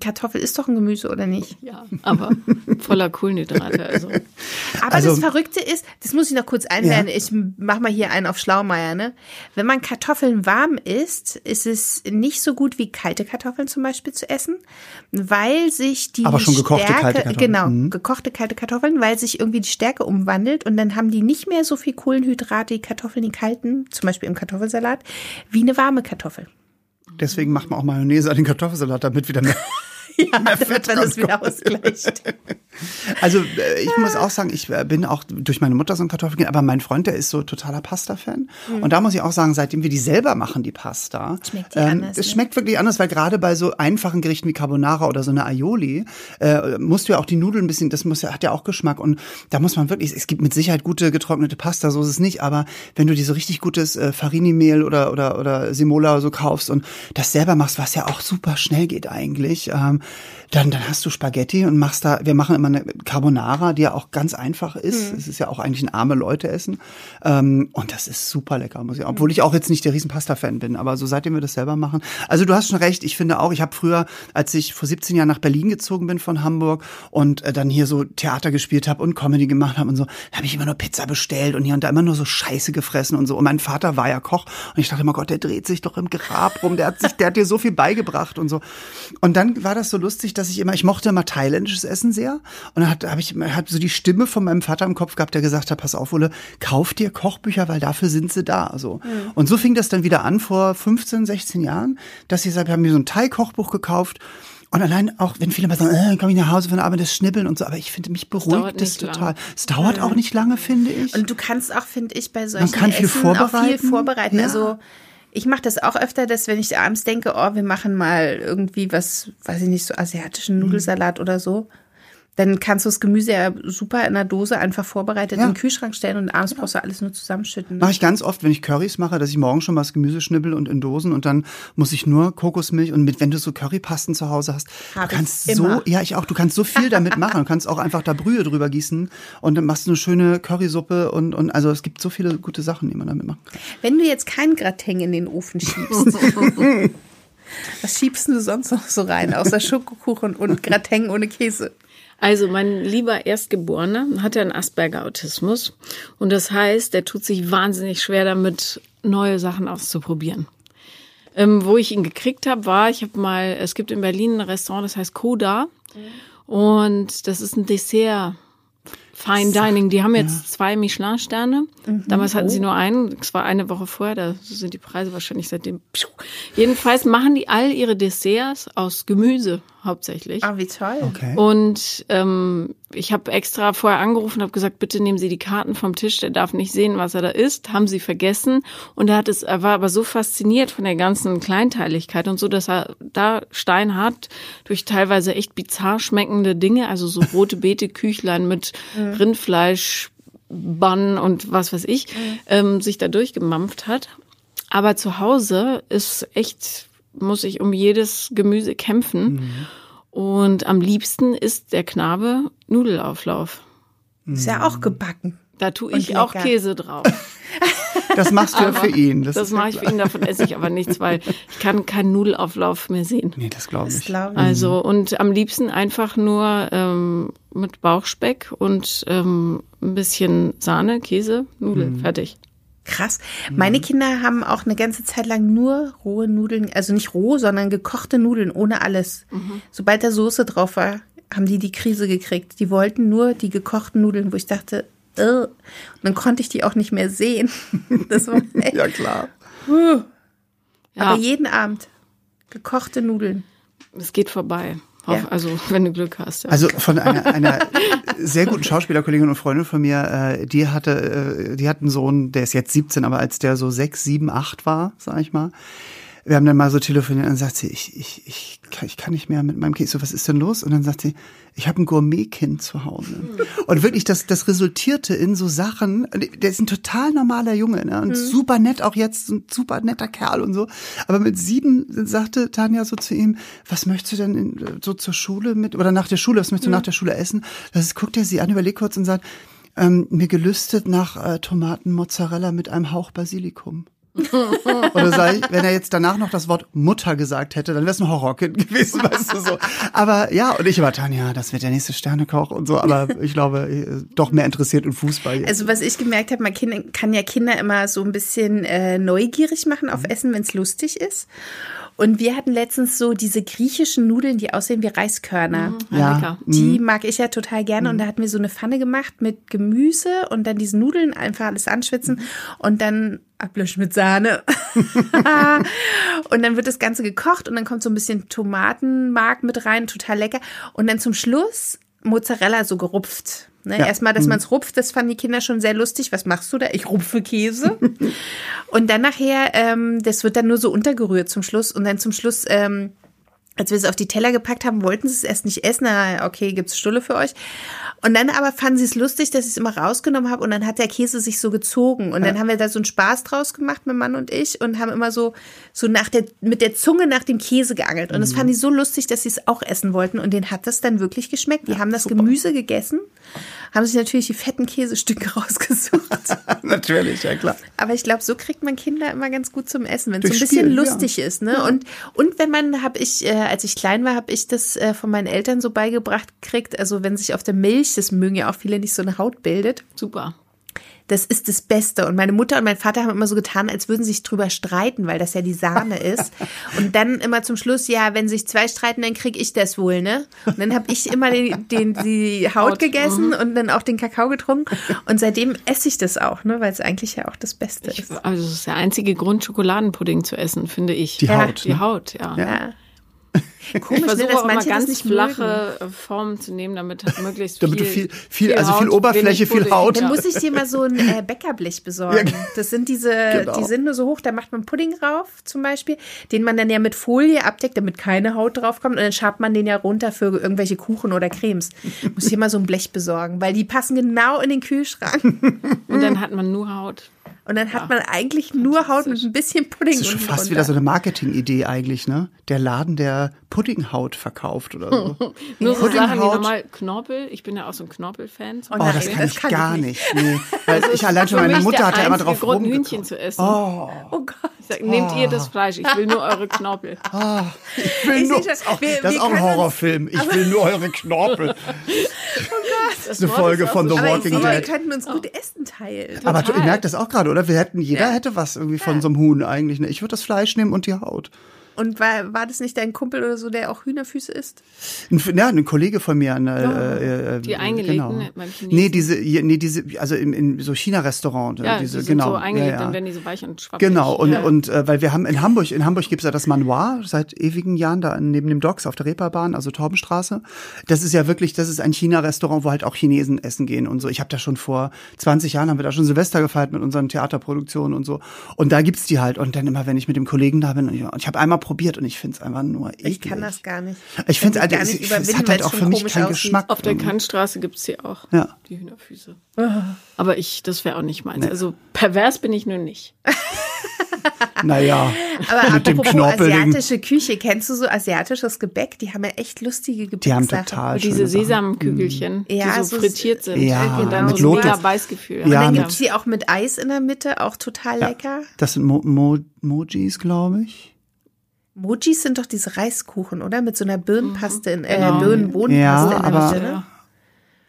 Kartoffel ist doch ein Gemüse, oder nicht? Ja, aber voller Kohlenhydrate. Also. Aber Also- das Verrückte ist, das muss ich noch kurz einwerfen, Ja. ich mach mal hier einen auf Schlaumeier, ne? Wenn man Kartoffeln warm isst, ist es nicht so gut wie kalte Kartoffeln zum Beispiel zu essen, weil sich die Aber schon gekochte Stärke, kalte Kartoffeln. genau, Mhm. gekochte kalte Kartoffeln, weil sich irgendwie die Stärke umwandelt und dann haben die nicht mehr so viel Kohlenhydrate, die Kartoffeln, die kalten, zum Beispiel im Kartoffelsalat, wie eine warme Kartoffel. Deswegen macht man auch Mayonnaise an den Kartoffelsalat, damit wieder mehr. Ja, mehr Fett man das wieder ausgleicht. Also äh, ich muss auch sagen, ich bin auch durch meine Mutter so ein Kartoffelkind, aber mein Freund, der ist so totaler Pasta-Fan. Und da muss ich auch sagen, seitdem wir die selber machen, die Pasta, Mhm. Schmeckt die anders, es ne? schmeckt wirklich anders, weil gerade bei so einfachen Gerichten wie Carbonara oder so eine Aioli, äh, musst du ja auch die Nudeln ein bisschen, das muss ja, hat ja auch Geschmack und da muss man wirklich, es gibt mit Sicherheit gute getrocknete Pasta, so ist es nicht, aber wenn du dir so richtig gutes äh, Farini-Mehl oder, oder, oder Simola oder so kaufst und das selber machst, was ja auch super schnell geht eigentlich, ähm, dann, dann hast du Spaghetti und machst da, wir machen immer eine Carbonara, die ja auch ganz einfach ist. Es ist ja auch eigentlich ein arme Leute essen. Ähm, und das ist super lecker, muss ich auch. Obwohl ich auch jetzt nicht der riesen Pasta-Fan bin, aber so seitdem wir das selber machen. Also du hast schon recht, ich finde auch, ich habe früher, als ich vor 17 Jahren nach Berlin gezogen bin von Hamburg und äh, dann hier so Theater gespielt habe und Comedy gemacht habe und so, habe ich immer nur Pizza bestellt und hier und da immer nur so Scheiße gefressen und so. Und mein Vater war ja Koch und ich dachte immer, Gott, der dreht sich doch im Grab rum, der hat sich, der hat dir so viel beigebracht und so. Und dann war das so lustig, dass ich immer, ich mochte immer thailändisches Essen sehr. Und dann hat, habe ich hat so die Stimme von meinem Vater im Kopf gehabt, der gesagt hat, pass auf, Ole, kauf dir Kochbücher, weil dafür sind sie da. So. Und so fing das dann wieder an vor 15, 16 Jahren, dass ich wir haben mir so ein Thai-Kochbuch gekauft. Und allein auch, wenn viele mal sagen, äh, komm ich nach Hause von der Arbeit, das Schnibbeln und so, aber ich finde, mich beruhigt das total. Es dauert auch nicht lange, finde ich. Und du kannst auch, finde ich, bei solchen kann viel Essen auch viel vorbereiten. vorbereiten. Ja. Also ich mache das auch öfter, dass wenn ich abends denke, oh, wir machen mal irgendwie was, weiß ich nicht, so Mhm. asiatischen Nudelsalat oder so, dann kannst du das Gemüse ja super in einer Dose einfach vorbereitet Ja. in den Kühlschrank stellen und abends brauchst du alles nur zusammenschütten. Mache ich ganz oft, wenn ich Currys mache, dass ich morgen schon mal das Gemüse schnibbel und in Dosen und dann muss ich nur Kokosmilch und mit, wenn du so Currypasten zu Hause hast, Hab du kannst so, ja ich auch, du kannst so viel damit machen, du kannst auch einfach da Brühe drüber gießen und dann machst du eine schöne Currysuppe und, und also es gibt so viele gute Sachen, die man damit machen kann. Wenn du jetzt kein Gratin in den Ofen schiebst, was schiebst du sonst noch so rein, außer Schokokuchen und Gratin ohne Käse? Also mein lieber Erstgeborener hat ja einen Asperger-Autismus und das heißt, der tut sich wahnsinnig schwer damit, neue Sachen auszuprobieren. Ähm, wo ich ihn gekriegt habe, war, ich habe mal, es gibt in Berlin ein Restaurant, das heißt Koda und das ist ein Dessert. Fine Dining, die haben jetzt zwei Michelin-Sterne. Damals hatten sie nur einen. Es war eine Woche vorher, da sind die Preise wahrscheinlich seitdem. Jedenfalls machen die all ihre Desserts aus Gemüse hauptsächlich. Ah, wie toll. Okay. Und ähm, ich habe extra vorher angerufen und habe gesagt, bitte nehmen Sie die Karten vom Tisch, der darf nicht sehen, was er da isst. Haben sie vergessen. Und er hat es, er war aber so fasziniert von der ganzen Kleinteiligkeit und so, dass er da steinhart durch teilweise echt bizarr schmeckende Dinge, also so rote Beete, Küchlein mit Rindfleisch, Bann und was weiß ich, ähm, sich da durchgemampft hat. Aber zu Hause ist echt, muss ich um jedes Gemüse kämpfen. Und am liebsten isst der Knabe Nudelauflauf. Ist ja auch gebacken. Da tue ich auch. Käse drauf. Das machst du ja für ihn. Das, Das ist mache ich für ihn, davon esse ich aber nichts, weil ich kann keinen Nudelauflauf mehr sehen. Nee, das glaube ich. glaube ich. Also und am liebsten einfach nur ähm, mit Bauchspeck und ähm, ein bisschen Sahne, Käse, Nudeln, fertig. Krass. Meine Kinder haben auch eine ganze Zeit lang nur rohe Nudeln, also nicht roh, sondern gekochte Nudeln ohne alles. Sobald da Soße drauf war, haben die die Krise gekriegt. Die wollten nur die gekochten Nudeln, wo ich dachte, äh. und dann konnte ich die auch nicht mehr sehen. Das war echt. Ja, klar. Ja, Aber jeden Abend gekochte Nudeln. es geht vorbei. Ja. Also wenn du Glück hast. Ja. Also von einer, einer sehr guten Schauspielerkollegin und Freundin von mir, äh, die hatte, äh, die hat einen Sohn, der ist jetzt 17, aber als der so sechs, sieben, acht war, sag ich mal, wir haben dann mal so telefoniert und dann sagt sie, ich, ich, ich, kann, ich kann nicht mehr mit meinem Kind. Ich So, was ist denn los? Und dann sagt sie, ich habe ein Gourmetkind zu Hause. Und wirklich, das, das resultierte in so Sachen. Der ist ein total normaler Junge, ne? Und super nett, auch jetzt ein super netter Kerl und so. Aber mit sieben sagte Tanja so zu ihm, was möchtest du denn in, so zur Schule mit, oder nach der Schule, was möchtest du nach der Schule essen? Das ist, guckt er sie an, überlegt kurz und sagt, ähm, mir gelüstet nach äh, Tomaten Mozzarella mit einem Hauch Basilikum. Oder sag ich, wenn er jetzt danach noch das Wort Mutter gesagt hätte, dann wäre es ein Horrorkind gewesen, weißt du so. Aber ja, und ich war Tanja, das wird der nächste Sternekoch und so, aber ich glaube, äh, doch mehr interessiert in Fußball. Jetzt. Also was ich gemerkt habe, man kann ja Kinder immer so ein bisschen äh, neugierig machen auf Essen, wenn es lustig ist. Und wir hatten letztens so diese griechischen Nudeln, die aussehen wie Reiskörner. Ja. lecker. Die mag ich ja total gerne. Und da hatten wir so eine Pfanne gemacht mit Gemüse und dann diese Nudeln einfach alles anschwitzen und dann ablöschen mit Sahne. und dann wird das Ganze gekocht und dann kommt so ein bisschen Tomatenmark mit rein, total lecker. Und dann zum Schluss Mozzarella so gerupft. Ne? Ja. Erstmal, dass man es rupft, das fanden die Kinder schon sehr lustig. Was machst du da? Ich rupfe Käse. und dann nachher, ähm, das wird dann nur so untergerührt zum Schluss. Und dann zum Schluss, ähm, als wir es auf die Teller gepackt haben, wollten sie es erst nicht essen. Na, okay, gibt's Stulle für euch. Und dann aber fanden sie es lustig, dass ich es immer rausgenommen habe und dann hat der Käse sich so gezogen. Und dann haben wir da so einen Spaß draus gemacht, mein Mann und ich, und haben immer so, so nach der, mit der Zunge nach dem Käse geangelt. Und das fanden die so lustig, dass sie es auch essen wollten. Und denen hat das dann wirklich geschmeckt. Die haben das Gemüse gegessen, haben sich natürlich die fetten Käsestücke rausgesucht. Natürlich, ja klar. Aber ich glaube, so kriegt man Kinder immer ganz gut zum Essen, wenn es so ein bisschen Spiel, ja. lustig ist. Ne? Und, und wenn man, habe ich, äh, als ich klein war, habe ich das äh, von meinen Eltern so beigebracht gekriegt, also wenn sich auf der Milch, das mögen ja auch viele nicht, so eine Haut bildet, Super. das ist das Beste. Und meine Mutter und mein Vater haben immer so getan, als würden sie sich drüber streiten, weil das ja die Sahne ist. Und dann immer zum Schluss, ja, wenn sich zwei streiten, dann krieg ich das wohl, ne? Und dann habe ich immer den, den, die Haut Haut, gegessen und dann auch den Kakao getrunken. Und seitdem esse ich das auch, ne? Weil es eigentlich ja auch das Beste Ich, ist. also es ist der einzige Grund, Schokoladenpudding zu essen, finde ich. Die Ja, Haut. Die ne? Haut, ja. Ja. Ich Komisch, ne, versuche dass auch immer ganz nicht mögen. flache äh, Formen zu nehmen, damit halt möglichst Damit du viel, viel- viel- also viel Haut, Oberfläche, wenig viel. Haut. Dann muss ich dir mal so ein äh, Bäckerblech besorgen. Das sind diese, Genau. die sind nur so hoch, da macht man Pudding drauf zum Beispiel, den man dann ja mit Folie abdeckt, damit keine Haut draufkommt und dann schabt man den ja runter für irgendwelche Kuchen oder Cremes. Muss ich dir mal so ein Blech besorgen, weil die passen genau in den Kühlschrank Und dann hat man nur Haut. Und dann hat man eigentlich nur Haut mit ein bisschen Pudding Das ist schon fast drunter. wieder so eine Marketingidee eigentlich, ne? Der Laden, der Puddinghaut verkauft oder so. Nur so Sachen wie Puddinghaut. normal Knorpel. Ich bin ja auch so ein Knorpel-Fan. Oh Oh, nein, das kann das ich kann ich gar nicht. nicht. Nee. Weil ich allein schon, meine Mutter hat ja immer drauf Grund. Hühnchen zu essen. Oh Gott. Sag, nehmt ihr das Fleisch, ich will nur eure Knorpel. Ich will Ich nur, das ist auch, wir- das ist auch ein Horrorfilm. Ich will nur eure Knorpel. Das ist eine Wort Folge ist von The Aber Walking sehe, wir Dead. könnten uns gut Essen teilen. Aber du, ihr Total. merkt das auch gerade, oder? Wir hätten, jeder Ja. hätte was irgendwie von so einem Huhn eigentlich. Ne? Ich würde das Fleisch nehmen und die Haut. Und war, war das nicht dein Kumpel oder so, der auch Hühnerfüße isst? Ein, ja, ein Kollege von mir. Eine, äh, äh, Die eingelegten genau. beim Chinesen. Nee, diese, nee, diese, also in, in so China-Restaurant. Ja, diese, die sind genau. so eingelegt, ja, ja. dann werden die so weich und schwappig. Genau, und, ja. und äh, weil wir haben in Hamburg, in Hamburg gibt's ja das Manoir seit ewigen Jahren, da neben dem Docks auf der Reeperbahn, also Torbenstraße. Das ist ja wirklich, das ist ein China-Restaurant, wo halt auch Chinesen essen gehen und so. Ich habe da schon vor 20 Jahren, haben wir da schon Silvester gefeiert mit unseren Theaterproduktionen und so. Und da gibt's die halt. Und dann immer, wenn ich mit dem Kollegen da bin, und ich, und ich habe einmal probiert und ich find's einfach nur eklig. Ich kann das gar nicht. Ich finde es mich halt, es, es überwinden, hat halt es auch schon für mich keinen aussieht. Geschmack. Auf der Kantstraße gibt's die auch. Ja. Die Hühnerfüße. Aber ich, das wäre auch nicht meins. Also pervers bin ich nur nicht. Naja, Aber mit dem apropos Knorpeligen. asiatische Küche, kennst du so asiatisches Gebäck? Die haben ja echt lustige Die haben Gebäcksachen. total Und diese schöne Sachen. Samenkügelchen, Ja, die so, so- frittiert sind. Ja, und dann mit so ein. Beißgefühl. Und Ja, dann mit- gibt's die auch mit Eis in der Mitte, auch total lecker. Das sind Mo Mo Mojis, glaube ich. Mojis sind doch diese Reiskuchen, oder? Mit so einer Birnenpaste, in, äh, Genau. Birnenbohnenpaste Ja, in der aber- Mitte, ne?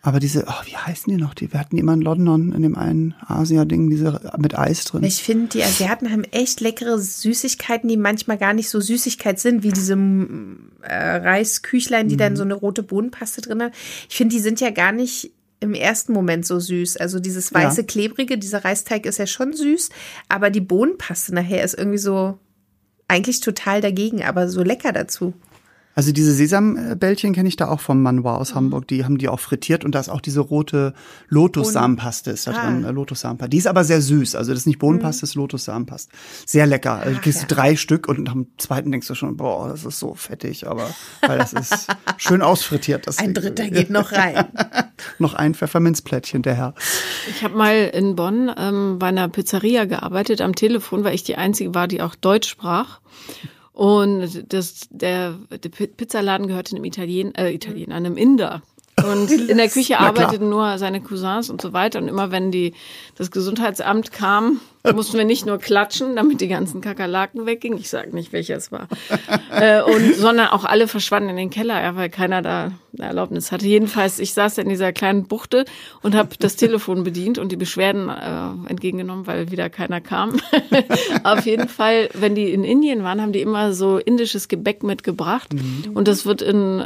Aber diese, oh, wie heißen die noch? Die, wir hatten die immer in London in dem einen Asia-Ding, diese mit Eis drin. Ich finde, die Asiaten haben echt leckere Süßigkeiten, die manchmal gar nicht so Süßigkeit sind, wie diese äh, Reisküchlein, die Mhm. dann so eine rote Bohnenpaste drin haben. Ich finde, die sind ja gar nicht im ersten Moment so süß. Also dieses weiße, Ja. klebrige, dieser Reisteig ist ja schon süß, aber die Bohnenpaste nachher ist irgendwie so eigentlich total dagegen, aber so lecker dazu. Also diese Sesambällchen kenne ich da auch vom Manoir Mhm. aus Hamburg. Die haben die auch frittiert und da ist auch diese rote Lotussamenpaste ist da Ah. drin. Lotussamenpaste. Die ist aber sehr süß. Also das ist nicht Bohnenpaste, das ist Lotussamenpaste. Sehr lecker. Also du kriegst ja. drei Stück und nach dem zweiten denkst du schon, boah, das ist so fettig. Aber weil das ist schön ausfrittiert. Das Ein Dritter geht noch rein. noch ein Pfefferminzplättchen, der Herr. Ich habe mal in Bonn ähm, bei einer Pizzeria gearbeitet am Telefon, weil ich die einzige war, die auch Deutsch sprach. Und das, der, der Pi- Pizzaladen gehörte einem Italien, äh, Italiener, einem Inder. Und in der Küche arbeiteten nur seine Cousins und so weiter. Und immer wenn die, das Gesundheitsamt kam, mussten wir nicht nur klatschen, damit die ganzen Kakerlaken weggingen. Ich sage nicht, welcher es war. äh, und, sondern auch alle verschwanden in den Keller, ja, weil keiner da eine Erlaubnis hatte. Jedenfalls, ich saß in dieser kleinen Buchte und habe das Telefon bedient und die Beschwerden äh, entgegengenommen, weil wieder keiner kam. Auf jeden Fall, wenn die in Indien waren, haben die immer so indisches Gebäck mitgebracht. Mhm. Und das wird in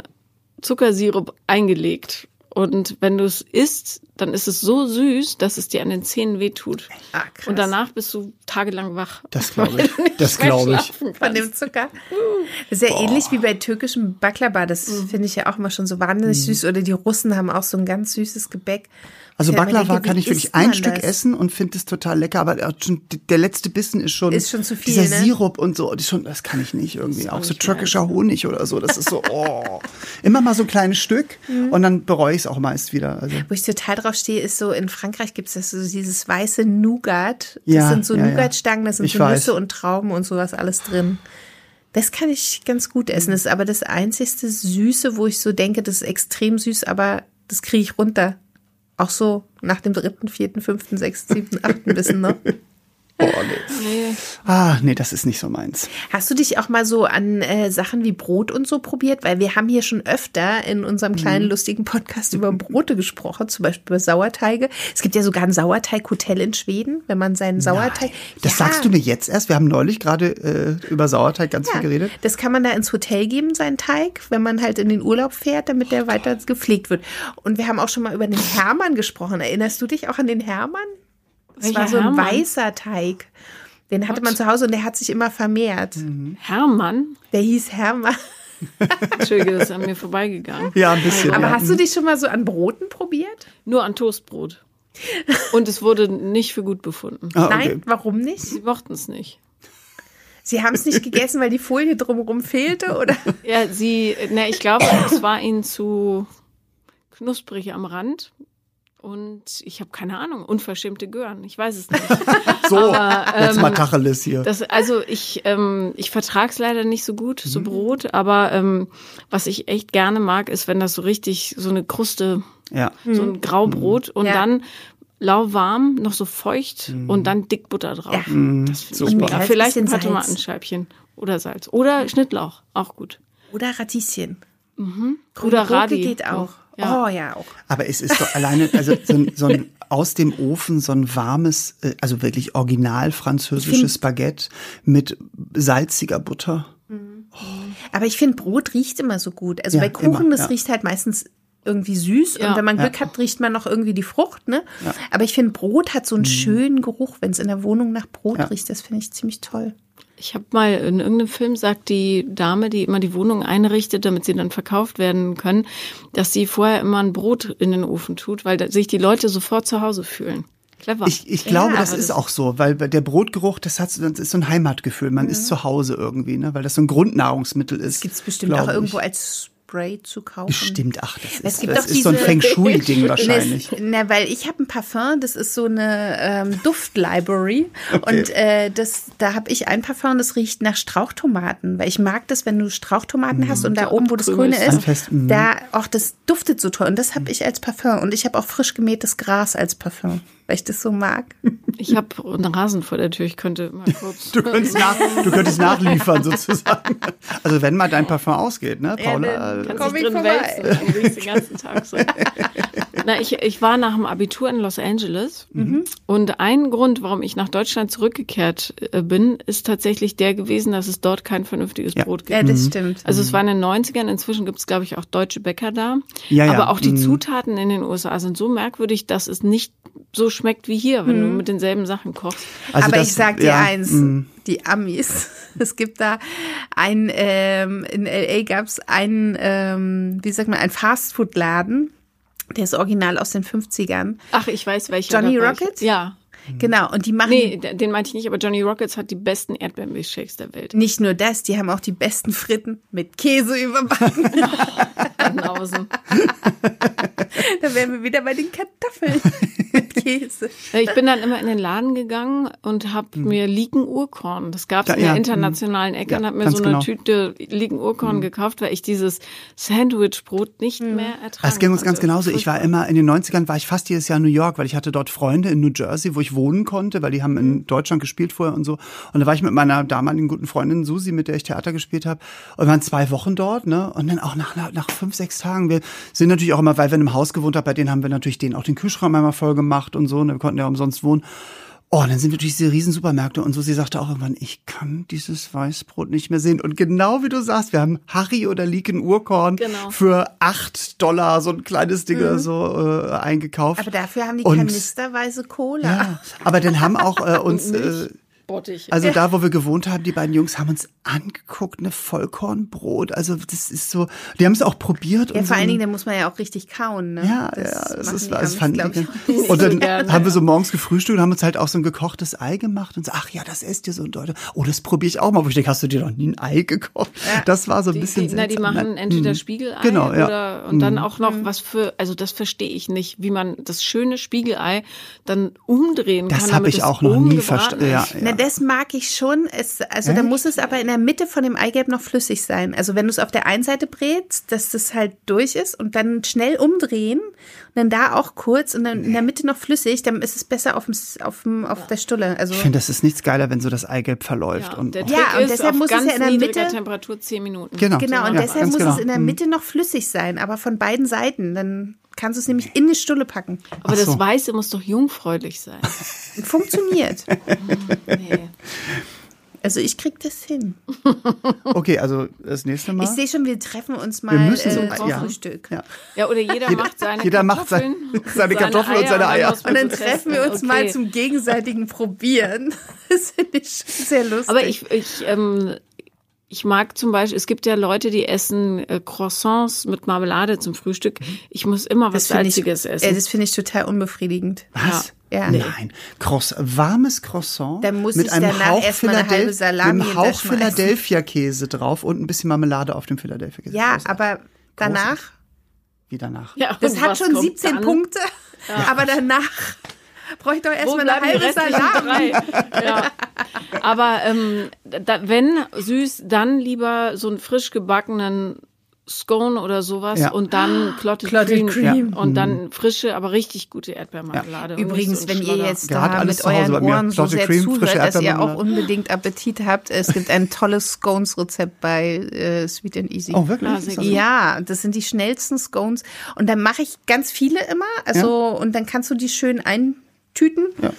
Zuckersirup eingelegt. Und wenn du es isst, dann ist es so süß, dass es dir an den Zähnen wehtut. Ah, krass. Und danach bist du tagelang wach. Das glaube ich. Das glaube ich. Von dem Zucker. Das ist ja Boah. ähnlich wie bei türkischem Baklava. Das mhm. finde ich ja auch immer schon so wahnsinnig mhm. süß. Oder die Russen haben auch so ein ganz süßes Gebäck. Also Baklava kann ich wirklich ein Stück das? essen und finde es total lecker, aber der letzte Bissen ist schon, ist schon zu viel, dieser ne? Sirup und so, das, schon, das kann ich nicht irgendwie. Auch so türkischer Honig oder so, das ist so, oh. Immer mal so ein kleines Stück mhm. und dann bereue ich es auch meist wieder. Also. Wo ich total drauf stehe, ist so, in Frankreich gibt es so dieses weiße Nougat. Das ja, sind so ja, Nougatstangen, da sind ich so Nüsse weiß. und Trauben und sowas alles drin. Das kann ich ganz gut essen. Das ist aber das einzigste Süße, wo ich so denke, das ist extrem süß, aber das kriege ich runter. Auch so nach dem dritten, vierten, fünften, sechsten, siebten, achten Bissen, ne? Oh, nee. nee. Ah, nee, das ist nicht so meins. Hast du dich auch mal so an äh, Sachen wie Brot und so probiert? Weil wir haben hier schon öfter in unserem kleinen mhm. lustigen Podcast über Brote gesprochen, zum Beispiel über Sauerteige. Es gibt ja sogar ein Sauerteig-Hotel in Schweden, wenn man seinen Sauerteig. Nein, das ja. sagst du mir jetzt erst. Wir haben neulich gerade äh, über Sauerteig ganz ja, viel geredet. Das kann man da ins Hotel geben, seinen Teig, wenn man halt in den Urlaub fährt, damit der weiter gepflegt wird. Und wir haben auch schon mal über den Hermann gesprochen. Erinnerst du dich auch an den Hermann? Das Welcher war so ein Hermann? weißer Teig. Den hatte What? man zu Hause und der hat sich immer vermehrt. Mhm. Hermann? Der hieß Hermann. Entschuldige, das ist an mir vorbeigegangen. Ja, ein bisschen. Aber ja. hast du dich schon mal so an Broten probiert? Nur an Toastbrot. Und es wurde nicht für gut befunden. Ah, okay. Nein, warum nicht? Sie mochten es nicht. Sie haben es nicht gegessen, weil die Folie drumherum fehlte, oder? Ja, sie, ne, ich glaube, es war ihnen zu knusprig am Rand und ich habe keine Ahnung, unverschämte Gören. Ich weiß es nicht. so, aber, ähm, jetzt mal Tacheles hier. Das, also ich, ähm, ich vertrag's leider nicht so gut, so mhm. Brot, aber ähm, was ich echt gerne mag, ist, wenn das so richtig so eine Kruste, ja. so ein Graubrot mhm. und ja. dann lauwarm, noch so feucht mhm. und dann dick Butter drauf. Ja. Mhm. Das finde ich mega. Vielleicht ein paar Tomatenscheibchen oder Salz. Oder Schnittlauch, auch gut. Oder Radieschen. Mhm. Oder Radi. geht auch. Ja. Oh ja, auch. Aber es ist doch alleine, also so ein, so ein aus dem Ofen so ein warmes, äh, also wirklich original französisches Baguette mit salziger Butter. Mhm. Oh. Aber ich finde, Brot riecht immer so gut. Also ja, bei Kuchen, immer, das ja. riecht halt meistens irgendwie süß ja, und wenn man Glück hat, riecht man noch irgendwie die Frucht, ne? Aber ich finde, Brot hat so einen mhm. schönen Geruch, wenn es in der Wohnung nach Brot riecht. Das finde ich ziemlich toll. Ich habe mal in irgendeinem Film sagt die Dame, die immer die Wohnung einrichtet, damit sie dann verkauft werden können, dass sie vorher immer ein Brot in den Ofen tut, weil sich die Leute sofort zu Hause fühlen. Clever. Ich, ich glaube, ja, das ist das auch so, weil der Brotgeruch, das, hat, das ist so ein Heimatgefühl. Man mhm. ist zu Hause irgendwie, ne? weil das so ein Grundnahrungsmittel ist. Das gibt es bestimmt auch irgendwo als Spray zu kaufen. Bestimmt, ach, das ist, es gibt das ist so ein Feng Shui-Ding wahrscheinlich. Na, weil ich habe ein Parfum, das ist so eine ähm, Duft-Library okay. und äh, das, da habe ich ein Parfum, das riecht nach Strauchtomaten, weil ich mag das, wenn du Strauchtomaten mm, hast und da oben, wo das Grüne ist, fest, mm. da, auch das duftet so toll und das habe ich als Parfum und ich habe auch frisch gemähtes Gras als Parfum weil ich das so mag. Ich habe einen Rasen vor der Tür, ich könnte mal kurz. Du könntest, nach, du könntest nachliefern sozusagen. Also wenn mal dein Parfum ausgeht, ne, Paula? Ja, dann kannst dich drin wälzen und riechst den ganzen Tag so. Na, ich, ich war nach dem Abitur in Los Angeles mhm. und ein Grund, warum ich nach Deutschland zurückgekehrt äh, bin, ist tatsächlich der gewesen, dass es dort kein vernünftiges ja. Brot gibt. Ja, das mhm. stimmt. Also es war in den 90ern, inzwischen gibt es, glaube ich, auch deutsche Bäcker da. Ja, Aber auch die mhm. Zutaten in den USA sind so merkwürdig, dass es nicht so schmeckt wie hier, wenn mhm. du mit denselben Sachen kochst. Also Aber das, ich sag dir ja, eins, mh. die Amis, es gibt da ein, ähm, in LA gab es einen, ähm, wie sagt man, ein Fastfood-Laden, der ist original aus den 50ern. Ach, ich weiß welcher. Johnny Rockets? Ja. Genau, und die machen. Nee, den meinte ich nicht, aber Johnny Rockets hat die besten Erdbeermilchshakes der Welt. Nicht nur das, die haben auch die besten Fritten mit Käse überbacken. da wären wir wieder bei den Kartoffeln. Käse. Ja, Ich bin dann immer in den Laden gegangen und habe mir Liken-Urkorn, das gab es Ja, in der ja, internationalen Ecke, Ja, und habe mir so eine genau. Tüte Liken-Urkorn gekauft, weil ich dieses Sandwich-Brot nicht mehr ertragen Es ging uns ganz genauso. Ich war immer in den 90ern, war ich fast jedes Jahr in New York, weil ich hatte dort Freunde in New Jersey, wo ich wohnen konnte, weil die haben in Deutschland gespielt vorher und so. Und da war ich mit meiner damaligen guten Freundin Susi, mit der ich Theater gespielt habe. Und wir waren zwei Wochen dort, ne? Und dann auch nach, nach, nach fünf, sechs Tagen. Wir sind natürlich auch immer, weil wir einem Haus gewohnt haben, bei denen haben wir natürlich denen auch den Kühlschrank einmal voll gemacht und so. Und wir konnten ja umsonst wohnen. Oh, und dann sind wir durch diese riesen Supermärkte und so. Sie sagte auch irgendwann, ich kann dieses Weißbrot nicht mehr sehen. Und genau wie du sagst, wir haben Harry oder Liken Urkorn Genau. für acht Dollar so ein kleines Ding oder so äh, eingekauft. Aber dafür haben die Und- kanisterweise Cola. Ja, aber dann haben auch äh, uns, äh. Bottich. also da, wo wir gewohnt haben, die beiden Jungs haben uns angeguckt, ne Vollkornbrot. Also das ist so, die haben es auch probiert. Ja, und vor so. allen Dingen, da muss man ja auch richtig kauen. Ne? Ja, ja, das ist, das Amis, fand ich. ich. Und dann gerne, haben wir so morgens gefrühstückt und haben uns halt auch so ein gekochtes Ei gemacht und so, ach ja, das esst ihr so und Leute. Oh, das probiere ich auch mal. Wo ich denke, hast du dir noch nie ein Ei gekocht? Das war so ein Die, bisschen die, na, die seltsam. machen entweder Hm. Spiegelei Genau, ja. oder und dann auch noch was für, also das verstehe ich nicht, wie man das schöne Spiegelei dann umdrehen Das kann. habe damit ich auch noch nie verstanden. Ja, ja. Das mag ich schon. Es, also da Echt? muss es aber in der Mitte von dem Eigelb noch flüssig sein. Also wenn du es auf der einen Seite brätst, dass das halt durch ist und dann schnell umdrehen dann da auch kurz und dann in der Mitte noch flüssig, dann ist es besser auf, dem, auf, dem, auf der Stulle. Also Ich finde, das ist nichts geiler, wenn so das Eigelb verläuft. Ja, und der Trick Ja, und ist deshalb auf muss es ja in der Mitte- Temperatur 10 Minuten. Genau. genau, und Ja, deshalb muss genau. es in der Mitte noch flüssig sein, aber von beiden Seiten. Dann kannst du es nämlich in die Stulle packen. Aber so. das Weiße muss doch jungfräulich sein. Funktioniert. Nee. Also ich krieg das hin. Okay, also das nächste Mal. Ich sehe schon, wir treffen uns wir mal müssen äh, so zum ja, Frühstück. Ja. Ja, oder jeder, macht seine jeder macht sein- Kartoffeln, seine Kartoffeln und seine Eier. man Und dann treffen wir uns mal Okay. zum gegenseitigen Probieren. Das finde ich schon sehr lustig. Aber ich, ich, ähm, ich mag zum Beispiel, es gibt ja Leute, die essen äh, Croissants mit Marmelade zum Frühstück. Ich muss immer was finde ich, Salziges äh, essen. das finde ich total unbefriedigend. Was? Ja. Nein. Cross, warmes Croissant Dann muss mit ich einem danach Hauch, erstmal eine halbe Philadel- Salami mit einem Hauch hinterschmeißen. Philadelphia-Käse drauf und ein bisschen Marmelade auf dem Philadelphia-Käse. Ja, Großartig. aber danach, Wie danach. ja, das hat schon kommt 17 dann? Punkte, aber danach brauche ich doch erstmal eine halbe Salami. Ja. Aber ähm, da, wenn süß, dann lieber so einen frisch gebackenen Scone oder sowas Ja. und dann Clotted, Clotted Cream, Cream. und dann frische, aber richtig gute Erdbeermarmelade. nicht Übrigens, ein wenn ihr jetzt Ja, da mit euren. Ohren so sehr Cream, zuhört, dass ihr auch unbedingt Appetit habt, es gibt ein tolles Scones-Rezept bei äh, Sweet and Easy. Oh, wirklich? Ah, das? Ja, das sind die schnellsten Scones. Und dann mache ich ganz viele immer. Also, und dann kannst du die schön eintüten Ja.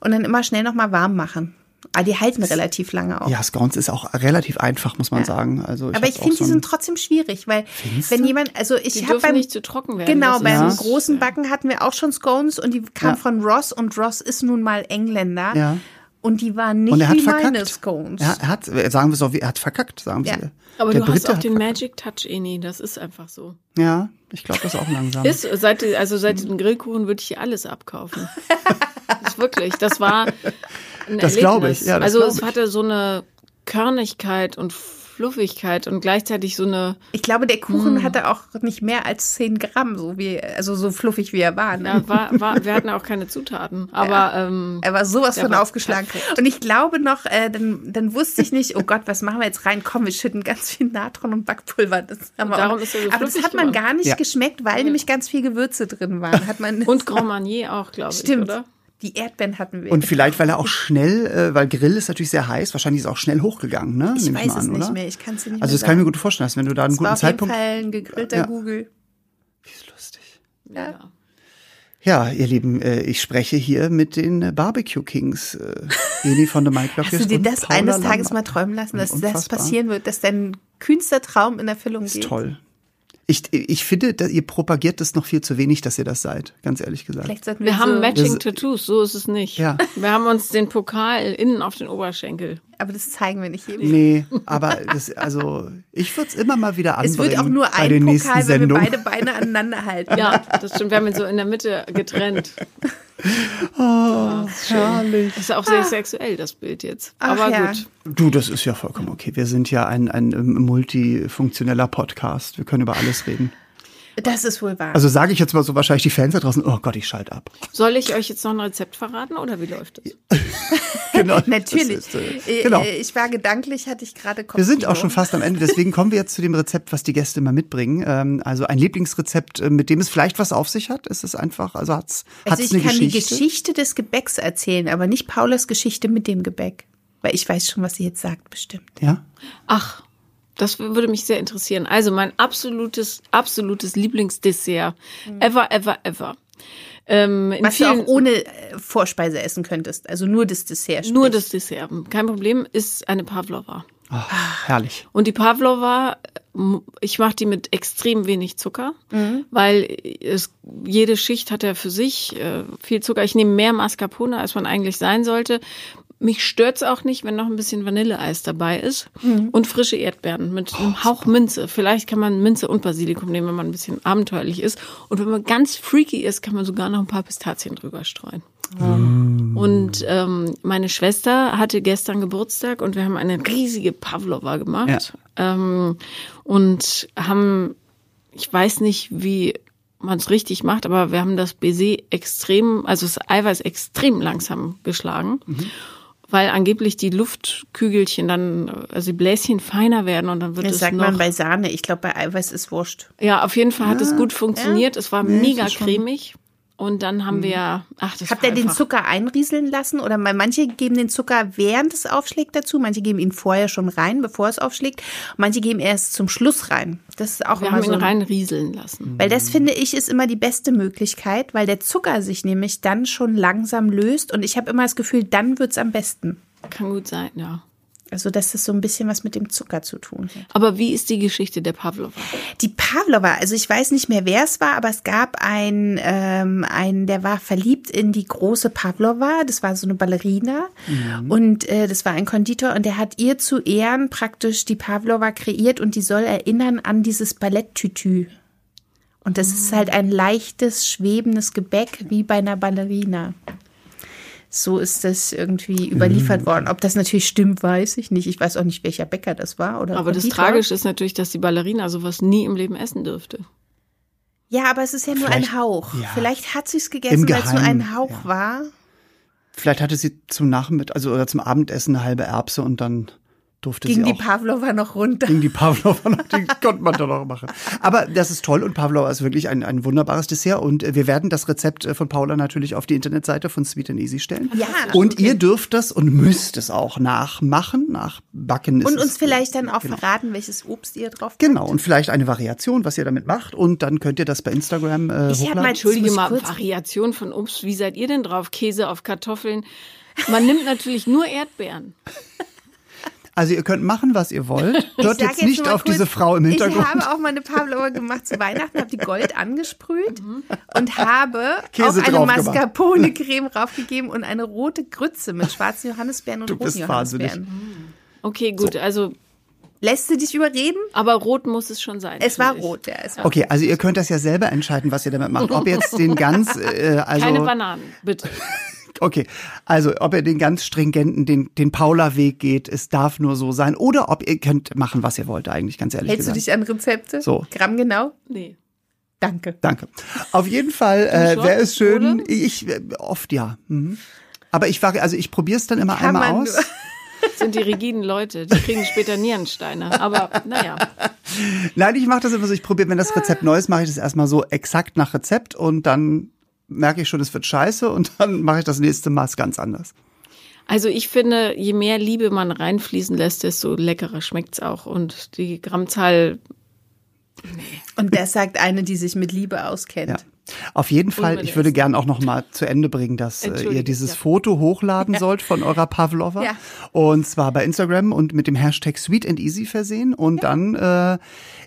und dann immer schnell nochmal warm machen. Aber die halten relativ lange auch. Ja, Scones ist auch relativ einfach, muss man sagen. Also Aber hab ich finde, so die sind trotzdem schwierig, weil wenn jemand, also ich habe beim nicht zu trocken werden. Genau, das beim ist- großen Backen hatten wir auch schon Scones und die kamen Ja. von Ross und Ross ist nun mal Engländer. Ja. Und die waren nicht Und er hat wie meine verkackt. Scones. Ja, er hat, sagen wir es auch, wie- er hat verkackt, sagen wir Ja. Aber Der du hast Brite auch den verkackt. Magic Touch, Eni. Das ist einfach so. Ja, ich glaube das auch langsam. Ist, seit, also seit dem Grillkuchen würde ich hier alles abkaufen. das ist wirklich, das war ein Das glaube ich, ja, das also es hatte so eine Körnigkeit und Fluffigkeit und gleichzeitig so eine, Ich glaube, der Kuchen Hm. hatte auch nicht mehr als 10 Gramm, so wie, also so fluffig wie er war. Ne? ja, war, war, wir hatten auch keine Zutaten. Aber ähm, Er war sowas von war aufgeschlagen. perfekt. Und ich glaube noch, äh, dann, dann wusste ich nicht, oh Gott, was machen wir jetzt rein? Komm, wir schütten ganz viel Natron und Backpulver. Das haben wir darum auch. ist er so Aber das hat man geworden. gar nicht Ja. geschmeckt, weil nämlich ganz viel Gewürze drin waren. Hat man und Grand Marnier auch, glaube ich, Stimmt. oder? Die Erdbeeren hatten wir. Und vielleicht, weil er auch schnell, äh, weil Grill ist natürlich sehr heiß, wahrscheinlich ist er auch schnell hochgegangen, ne? ich Nehme weiß mal es an, nicht oder? mehr. Ich kann es dir nicht Also mehr das kann ich mir sagen. gut vorstellen, dass wenn du da einen Es war guten auf jeden Zeitpunkt. Fall ein gegrillter Ja. Google. Lustig. Ja. Ja, ihr Lieben, äh, ich spreche hier mit den äh, Barbecue Kings, äh, Eni von der Mike Hast du dir das eines Tages mal träumen lassen, dass das passieren wird, dass dein kühnster Traum in Erfüllung ist geht? toll. Ich, ich finde, dass ihr propagiert das noch viel zu wenig, dass ihr das seid, ganz ehrlich gesagt. Vielleicht sollten wir, Wir haben so, Matching Tattoos, so ist es nicht. Ja. Wir haben uns den Pokal innen auf den Oberschenkel. aber das zeigen wir nicht jedem. Nee, aber das, also ich würde es immer mal wieder anbringen. Es wird auch nur ein Pokal, wenn wir beide Beine aneinander halten. Ja, das stimmt. Wir haben ihn so in der Mitte getrennt. Herrlich. Das ist auch sehr sexuell, das Bild jetzt. Ach Aber ja. gut. Du, das ist ja vollkommen okay. Wir sind ja ein, ein ähm, multifunktioneller Podcast. Wir können über alles reden. Das ist wohl wahr. Also sage ich jetzt mal so wahrscheinlich die Fans da draußen, oh Gott, ich schalte ab. Soll ich euch jetzt noch ein Rezept verraten oder wie läuft das? Genau. Natürlich. Das ist, äh, Äh, genau. äh, Ich war gedanklich, hatte ich gerade Kopf. Wir sind auch schon fast am Ende, deswegen kommen wir jetzt zu dem Rezept, was die Gäste immer mitbringen. Ähm, also ein Lieblingsrezept, äh, mit dem es vielleicht was auf sich hat. Ist es einfach, also hat's, Also hat's ich eine kann die Geschichte? Geschichte des Gebäcks erzählen, aber nicht Paulas Geschichte mit dem Gebäck. Weil ich weiß schon, was sie jetzt sagt, bestimmt. Ja. Ach, das würde mich sehr interessieren. Also mein absolutes, absolutes Lieblingsdessert ever, ever, ever. Ähm, in Was du auch ohne äh, Vorspeise essen könntest. Also nur das Dessert. nur sprich. das Dessert. Kein Problem, ist eine Pavlova. Ach, herrlich. Und die Pavlova, ich mache die mit extrem wenig Zucker, weil es, jede Schicht hat ja für sich äh, viel Zucker. Ich nehme mehr Mascarpone, als man eigentlich sein sollte. Mich stört's auch nicht, wenn noch ein bisschen Vanilleeis dabei ist und frische Erdbeeren mit einem Hauch Minze. Vielleicht kann man Minze und Basilikum nehmen, wenn man ein bisschen abenteuerlich ist. Und wenn man ganz freaky ist, kann man sogar noch ein paar Pistazien drüber streuen. Und ähm, meine Schwester hatte gestern Geburtstag und wir haben eine riesige Pavlova gemacht. Ähm, und haben, ich weiß nicht, wie man es richtig macht, aber wir haben das Baiser extrem, also das Eiweiß extrem langsam geschlagen. Weil angeblich die Luftkügelchen dann, also die Bläschen feiner werden und dann wird Das es sagt noch. man bei Sahne. Ich glaube, bei Eiweiß ist wurscht. ja, auf jeden Fall hat es gut funktioniert. Es war mega ist schon- cremig. Und dann haben wir, ach, das Habt ihr den Zucker einrieseln lassen? Oder manche geben den Zucker während es aufschlägt dazu, manche geben ihn vorher schon rein, bevor es aufschlägt. Manche geben erst zum Schluss rein. Das ist auch Wir immer haben so. ihn rein rieseln lassen. Weil das finde ich ist immer die beste Möglichkeit, weil der Zucker sich nämlich dann schon langsam löst und ich habe immer das Gefühl, dann wird's am besten. Kann gut sein, ja. Also dass das so ein bisschen was mit dem Zucker zu tun hat. Aber wie ist die Geschichte der Pavlova? Die Pavlova, also ich weiß nicht mehr, wer es war, aber es gab einen, ähm, einen, der war verliebt in die große Pavlova. Das war so eine Ballerina und äh, das war ein Konditor und der hat ihr zu Ehren praktisch die Pavlova kreiert und die soll erinnern an dieses Balletttütü. Und das ist halt ein leichtes, schwebendes Gebäck wie bei einer Ballerina. So ist das irgendwie überliefert worden. Ob das natürlich stimmt, weiß ich nicht. Ich weiß auch nicht, welcher Bäcker das war. Oder Aber das. Tragische ist natürlich, dass die Ballerina sowas nie im Leben essen dürfte. Ja, aber es ist ja nur Vielleicht- ein Hauch. ja. Vielleicht hat sie es gegessen, weil es nur ein Hauch ja. war. Vielleicht hatte sie zum Nachmittag, also oder zum Abendessen eine halbe Erbse und dann durfte Ging sie die auch Pavlova noch runter. ging die Pavlova noch, die konnte man doch noch machen. Aber das ist toll und Pavlova ist wirklich ein, ein wunderbares Dessert und äh, wir werden das Rezept äh, von Paula natürlich auf die Internetseite von Sweet and Easy stellen. Ja. Und ihr dürft das und müsst es auch nachmachen, nachbacken. ist Und uns vielleicht dann auch genau. verraten, welches Obst ihr drauf Genau, und vielleicht eine Variation, was ihr damit macht. Und dann könnt ihr das bei Instagram äh, Ich hab hochladen. mal- Entschuldige mal, Variation von Obst. Wie seid ihr denn drauf? Käse auf Kartoffeln. Man nimmt natürlich nur Erdbeeren. Also ihr könnt machen, was ihr wollt. Ich Hört sag jetzt nicht auf kurz, diese Frau im Hintergrund. Ich habe auch mal eine Pavlova gemacht zu Weihnachten, habe die Gold angesprüht und habe Käse auch eine. Mascarpone-Creme draufgegeben und eine rote Grütze mit schwarzen Johannisbeeren und Du roten. Johannisbeeren. Okay, gut, also, Lässt du dich überreden? aber rot muss es schon sein. Es war ich. rot, ja. Es war Okay, also ihr könnt das ja selber entscheiden, was ihr damit macht. Ob jetzt den ganz, äh, also Keine Bananen, bitte. Okay, also ob ihr den ganz stringenten, den den Paula-Weg geht, es darf nur so sein, oder ob ihr könnt machen, was ihr wollt, eigentlich ganz ehrlich Hältst du gesagt. dich an Rezepte? So. Gramm genau? Nee. Danke. Danke. Auf jeden Fall äh, wäre es schön. oder? Ich oft ja. Mhm. Aber ich war, also ich probiere es dann immer Kann einmal aus. Das sind die rigiden Leute, die kriegen später Nierensteine. Aber naja, Nein, ich mache das immer so, ich probiere, wenn das Rezept neu ist, mache ich das erstmal so exakt nach Rezept und dann merke ich schon, es wird scheiße und dann mache ich das nächste Mal ganz anders. also ich finde, je mehr Liebe man reinfließen lässt, desto leckerer schmeckt's auch. Und die Grammzahl, Und das sagt eine, die sich mit Liebe auskennt. Ja. Auf jeden Fall, ich würde gern auch noch mal zu Ende bringen, dass äh, ihr dieses ja. Foto hochladen sollt von eurer Pavlova. Ja. Und zwar bei Instagram und mit dem Hashtag Sweet and Easy versehen. Und dann, äh,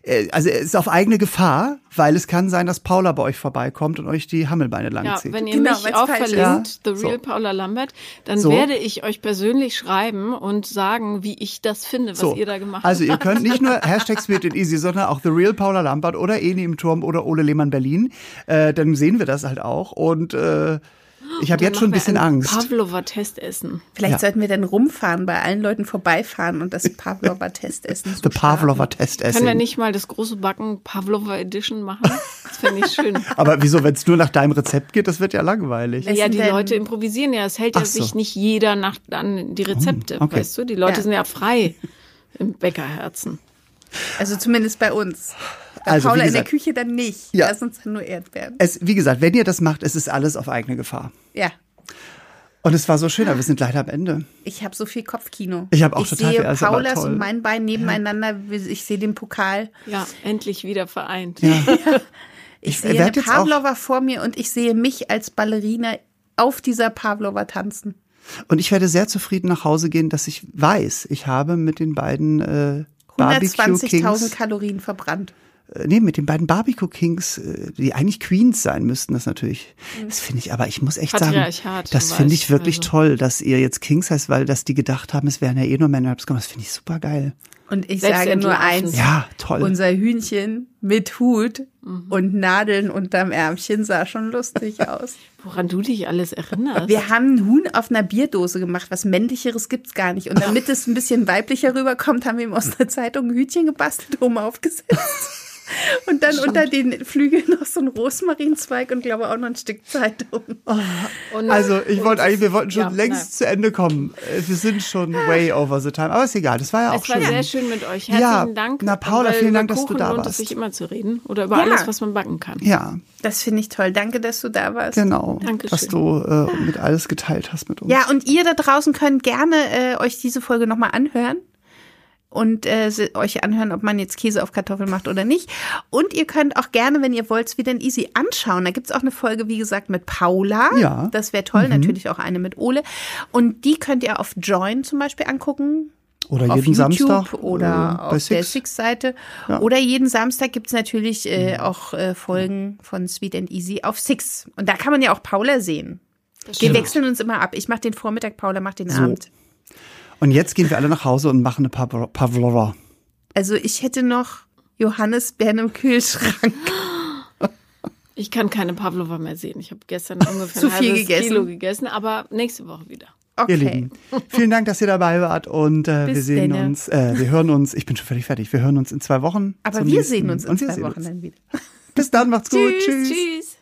äh, also es ist auf eigene Gefahr, weil es kann sein, dass Paula bei euch vorbeikommt und euch die Hammelbeine lang ja, wenn ihr Genau, mich auch verlinkt, Ja, The Real so. Paula Lambert, dann So. werde ich euch persönlich schreiben und sagen, wie ich das finde, was So, ihr da gemacht also habt. ihr könnt nicht nur Hashtag Sweet and Easy, sondern auch The Real Paula Lambert oder Eni im Turm oder Ole Lehmann Berlin. Äh, dann sehen wir das halt auch. Und äh, Ich habe jetzt schon ein bisschen Angst. Pavlova-Test essen. Vielleicht Ja. sollten wir dann rumfahren, bei allen Leuten vorbeifahren und das Pavlova-Test essen. The Pavlova Test Können wir nicht mal das große Backen Pavlova Edition machen? Das finde ich schön. Aber wieso, wenn es nur nach deinem Rezept geht, das wird ja langweilig. Ja, die Leute improvisieren ja. Es hält ja so. sich nicht jeder nach an die Rezepte, okay. weißt du? Die Leute Ja. sind ja frei im Bäckerherzen. Also zumindest bei uns. Bei Also, Paula in der gesagt- Küche dann nicht. Ja. Da sind dann nur Erdbeeren. Es, wie gesagt, wenn ihr das macht, es ist alles auf eigene Gefahr. Ja. Und es war so schön, aber wir sind leider am Ende. Ich habe so viel Kopfkino. Ich hab auch ich total sehe viel, aber Paulas und mein Bein nebeneinander. Ich sehe den Pokal. Ja, endlich wieder vereint. Ich, Ich sehe eine Pavlova vor mir und ich sehe mich als Ballerina auf dieser Pavlova tanzen. Und ich werde sehr zufrieden nach Hause gehen, dass ich weiß, ich habe mit den beiden äh, Barbecue 120.000 Kings, Kalorien verbrannt. Äh, nee, mit den beiden Barbecue Kings, äh, die eigentlich Queens sein müssten, das natürlich. Das finde ich, aber ich muss echt sagen, das finde ich wirklich also. toll, dass ihr jetzt Kings heißt, weil dass die gedacht haben, es wären ja eh nur Männer. Das finde ich super geil. Und ich Selbst sage nur eins. Ja, toll. Unser Hühnchen mit Hut Mhm. und Nadeln unterm Ärmchen sah schon lustig aus. Woran du dich alles erinnerst. Wir haben ein Huhn auf einer Bierdose gemacht. Was männlicheres gibt's gar nicht. Und damit es ein bisschen weiblicher rüberkommt, haben wir ihm aus einer Zeitung ein Hütchen gebastelt, oben aufgesetzt. Und dann unter den Flügeln noch so ein Rosmarinzweig und glaube auch noch ein Stück Zeitung. Und- Also ich wollte eigentlich, wir wollten schon Ja, längst zu Ende kommen. Äh, Wir sind schon way over the time. Aber ist egal, das war ja auch Es war schön. sehr schön mit euch. Herzlichen Ja, Dank. na, Paula, weil vielen Dank, dass du da warst. es sich immer zu reden. Oder über Ja. alles, was man backen kann. Ja, Das finde ich toll. Danke, dass du da warst. genau. Dankeschön. Was du äh, mit alles geteilt hast mit uns. Ja, und ihr da draußen könnt gerne äh, euch diese Folge nochmal anhören. Und äh, euch anhören, ob man jetzt Käse auf Kartoffeln macht oder nicht. Und ihr könnt auch gerne, wenn ihr wollt, wieder ein Easy anschauen. Da gibt's auch eine Folge, wie gesagt, mit Paula. Ja. Das wäre toll. Natürlich auch eine mit Ole. Und die könnt ihr auf Join zum Beispiel angucken. Oder auf jeden YouTube Samstag oder äh, bei auf der Six. Six-Seite. Ja. Oder jeden Samstag gibt's natürlich äh, auch äh, Folgen von Sweet and Easy auf Six. Und da kann man ja auch Paula sehen. Wir wechseln uns immer ab. Ich mache den Vormittag, Paula macht den Abend. Und jetzt gehen wir alle nach Hause und machen eine Pavlo- Pavlova. Also ich hätte noch Johannisbeeren im Kühlschrank. Ich kann keine Pavlova mehr sehen. Ich habe gestern ungefähr Zu ein viel gegessen. Kilo gegessen, aber nächste Woche wieder. Ihr Okay. Lieben, vielen Dank, dass ihr dabei wart und äh, wir sehen denne. uns, äh, wir hören uns, ich bin schon völlig fertig, wir hören uns in zwei Wochen. Aber wir nächsten- sehen uns in zwei Wochen uns. dann wieder. Bis dann, macht's gut. Tschüss. Tschüss.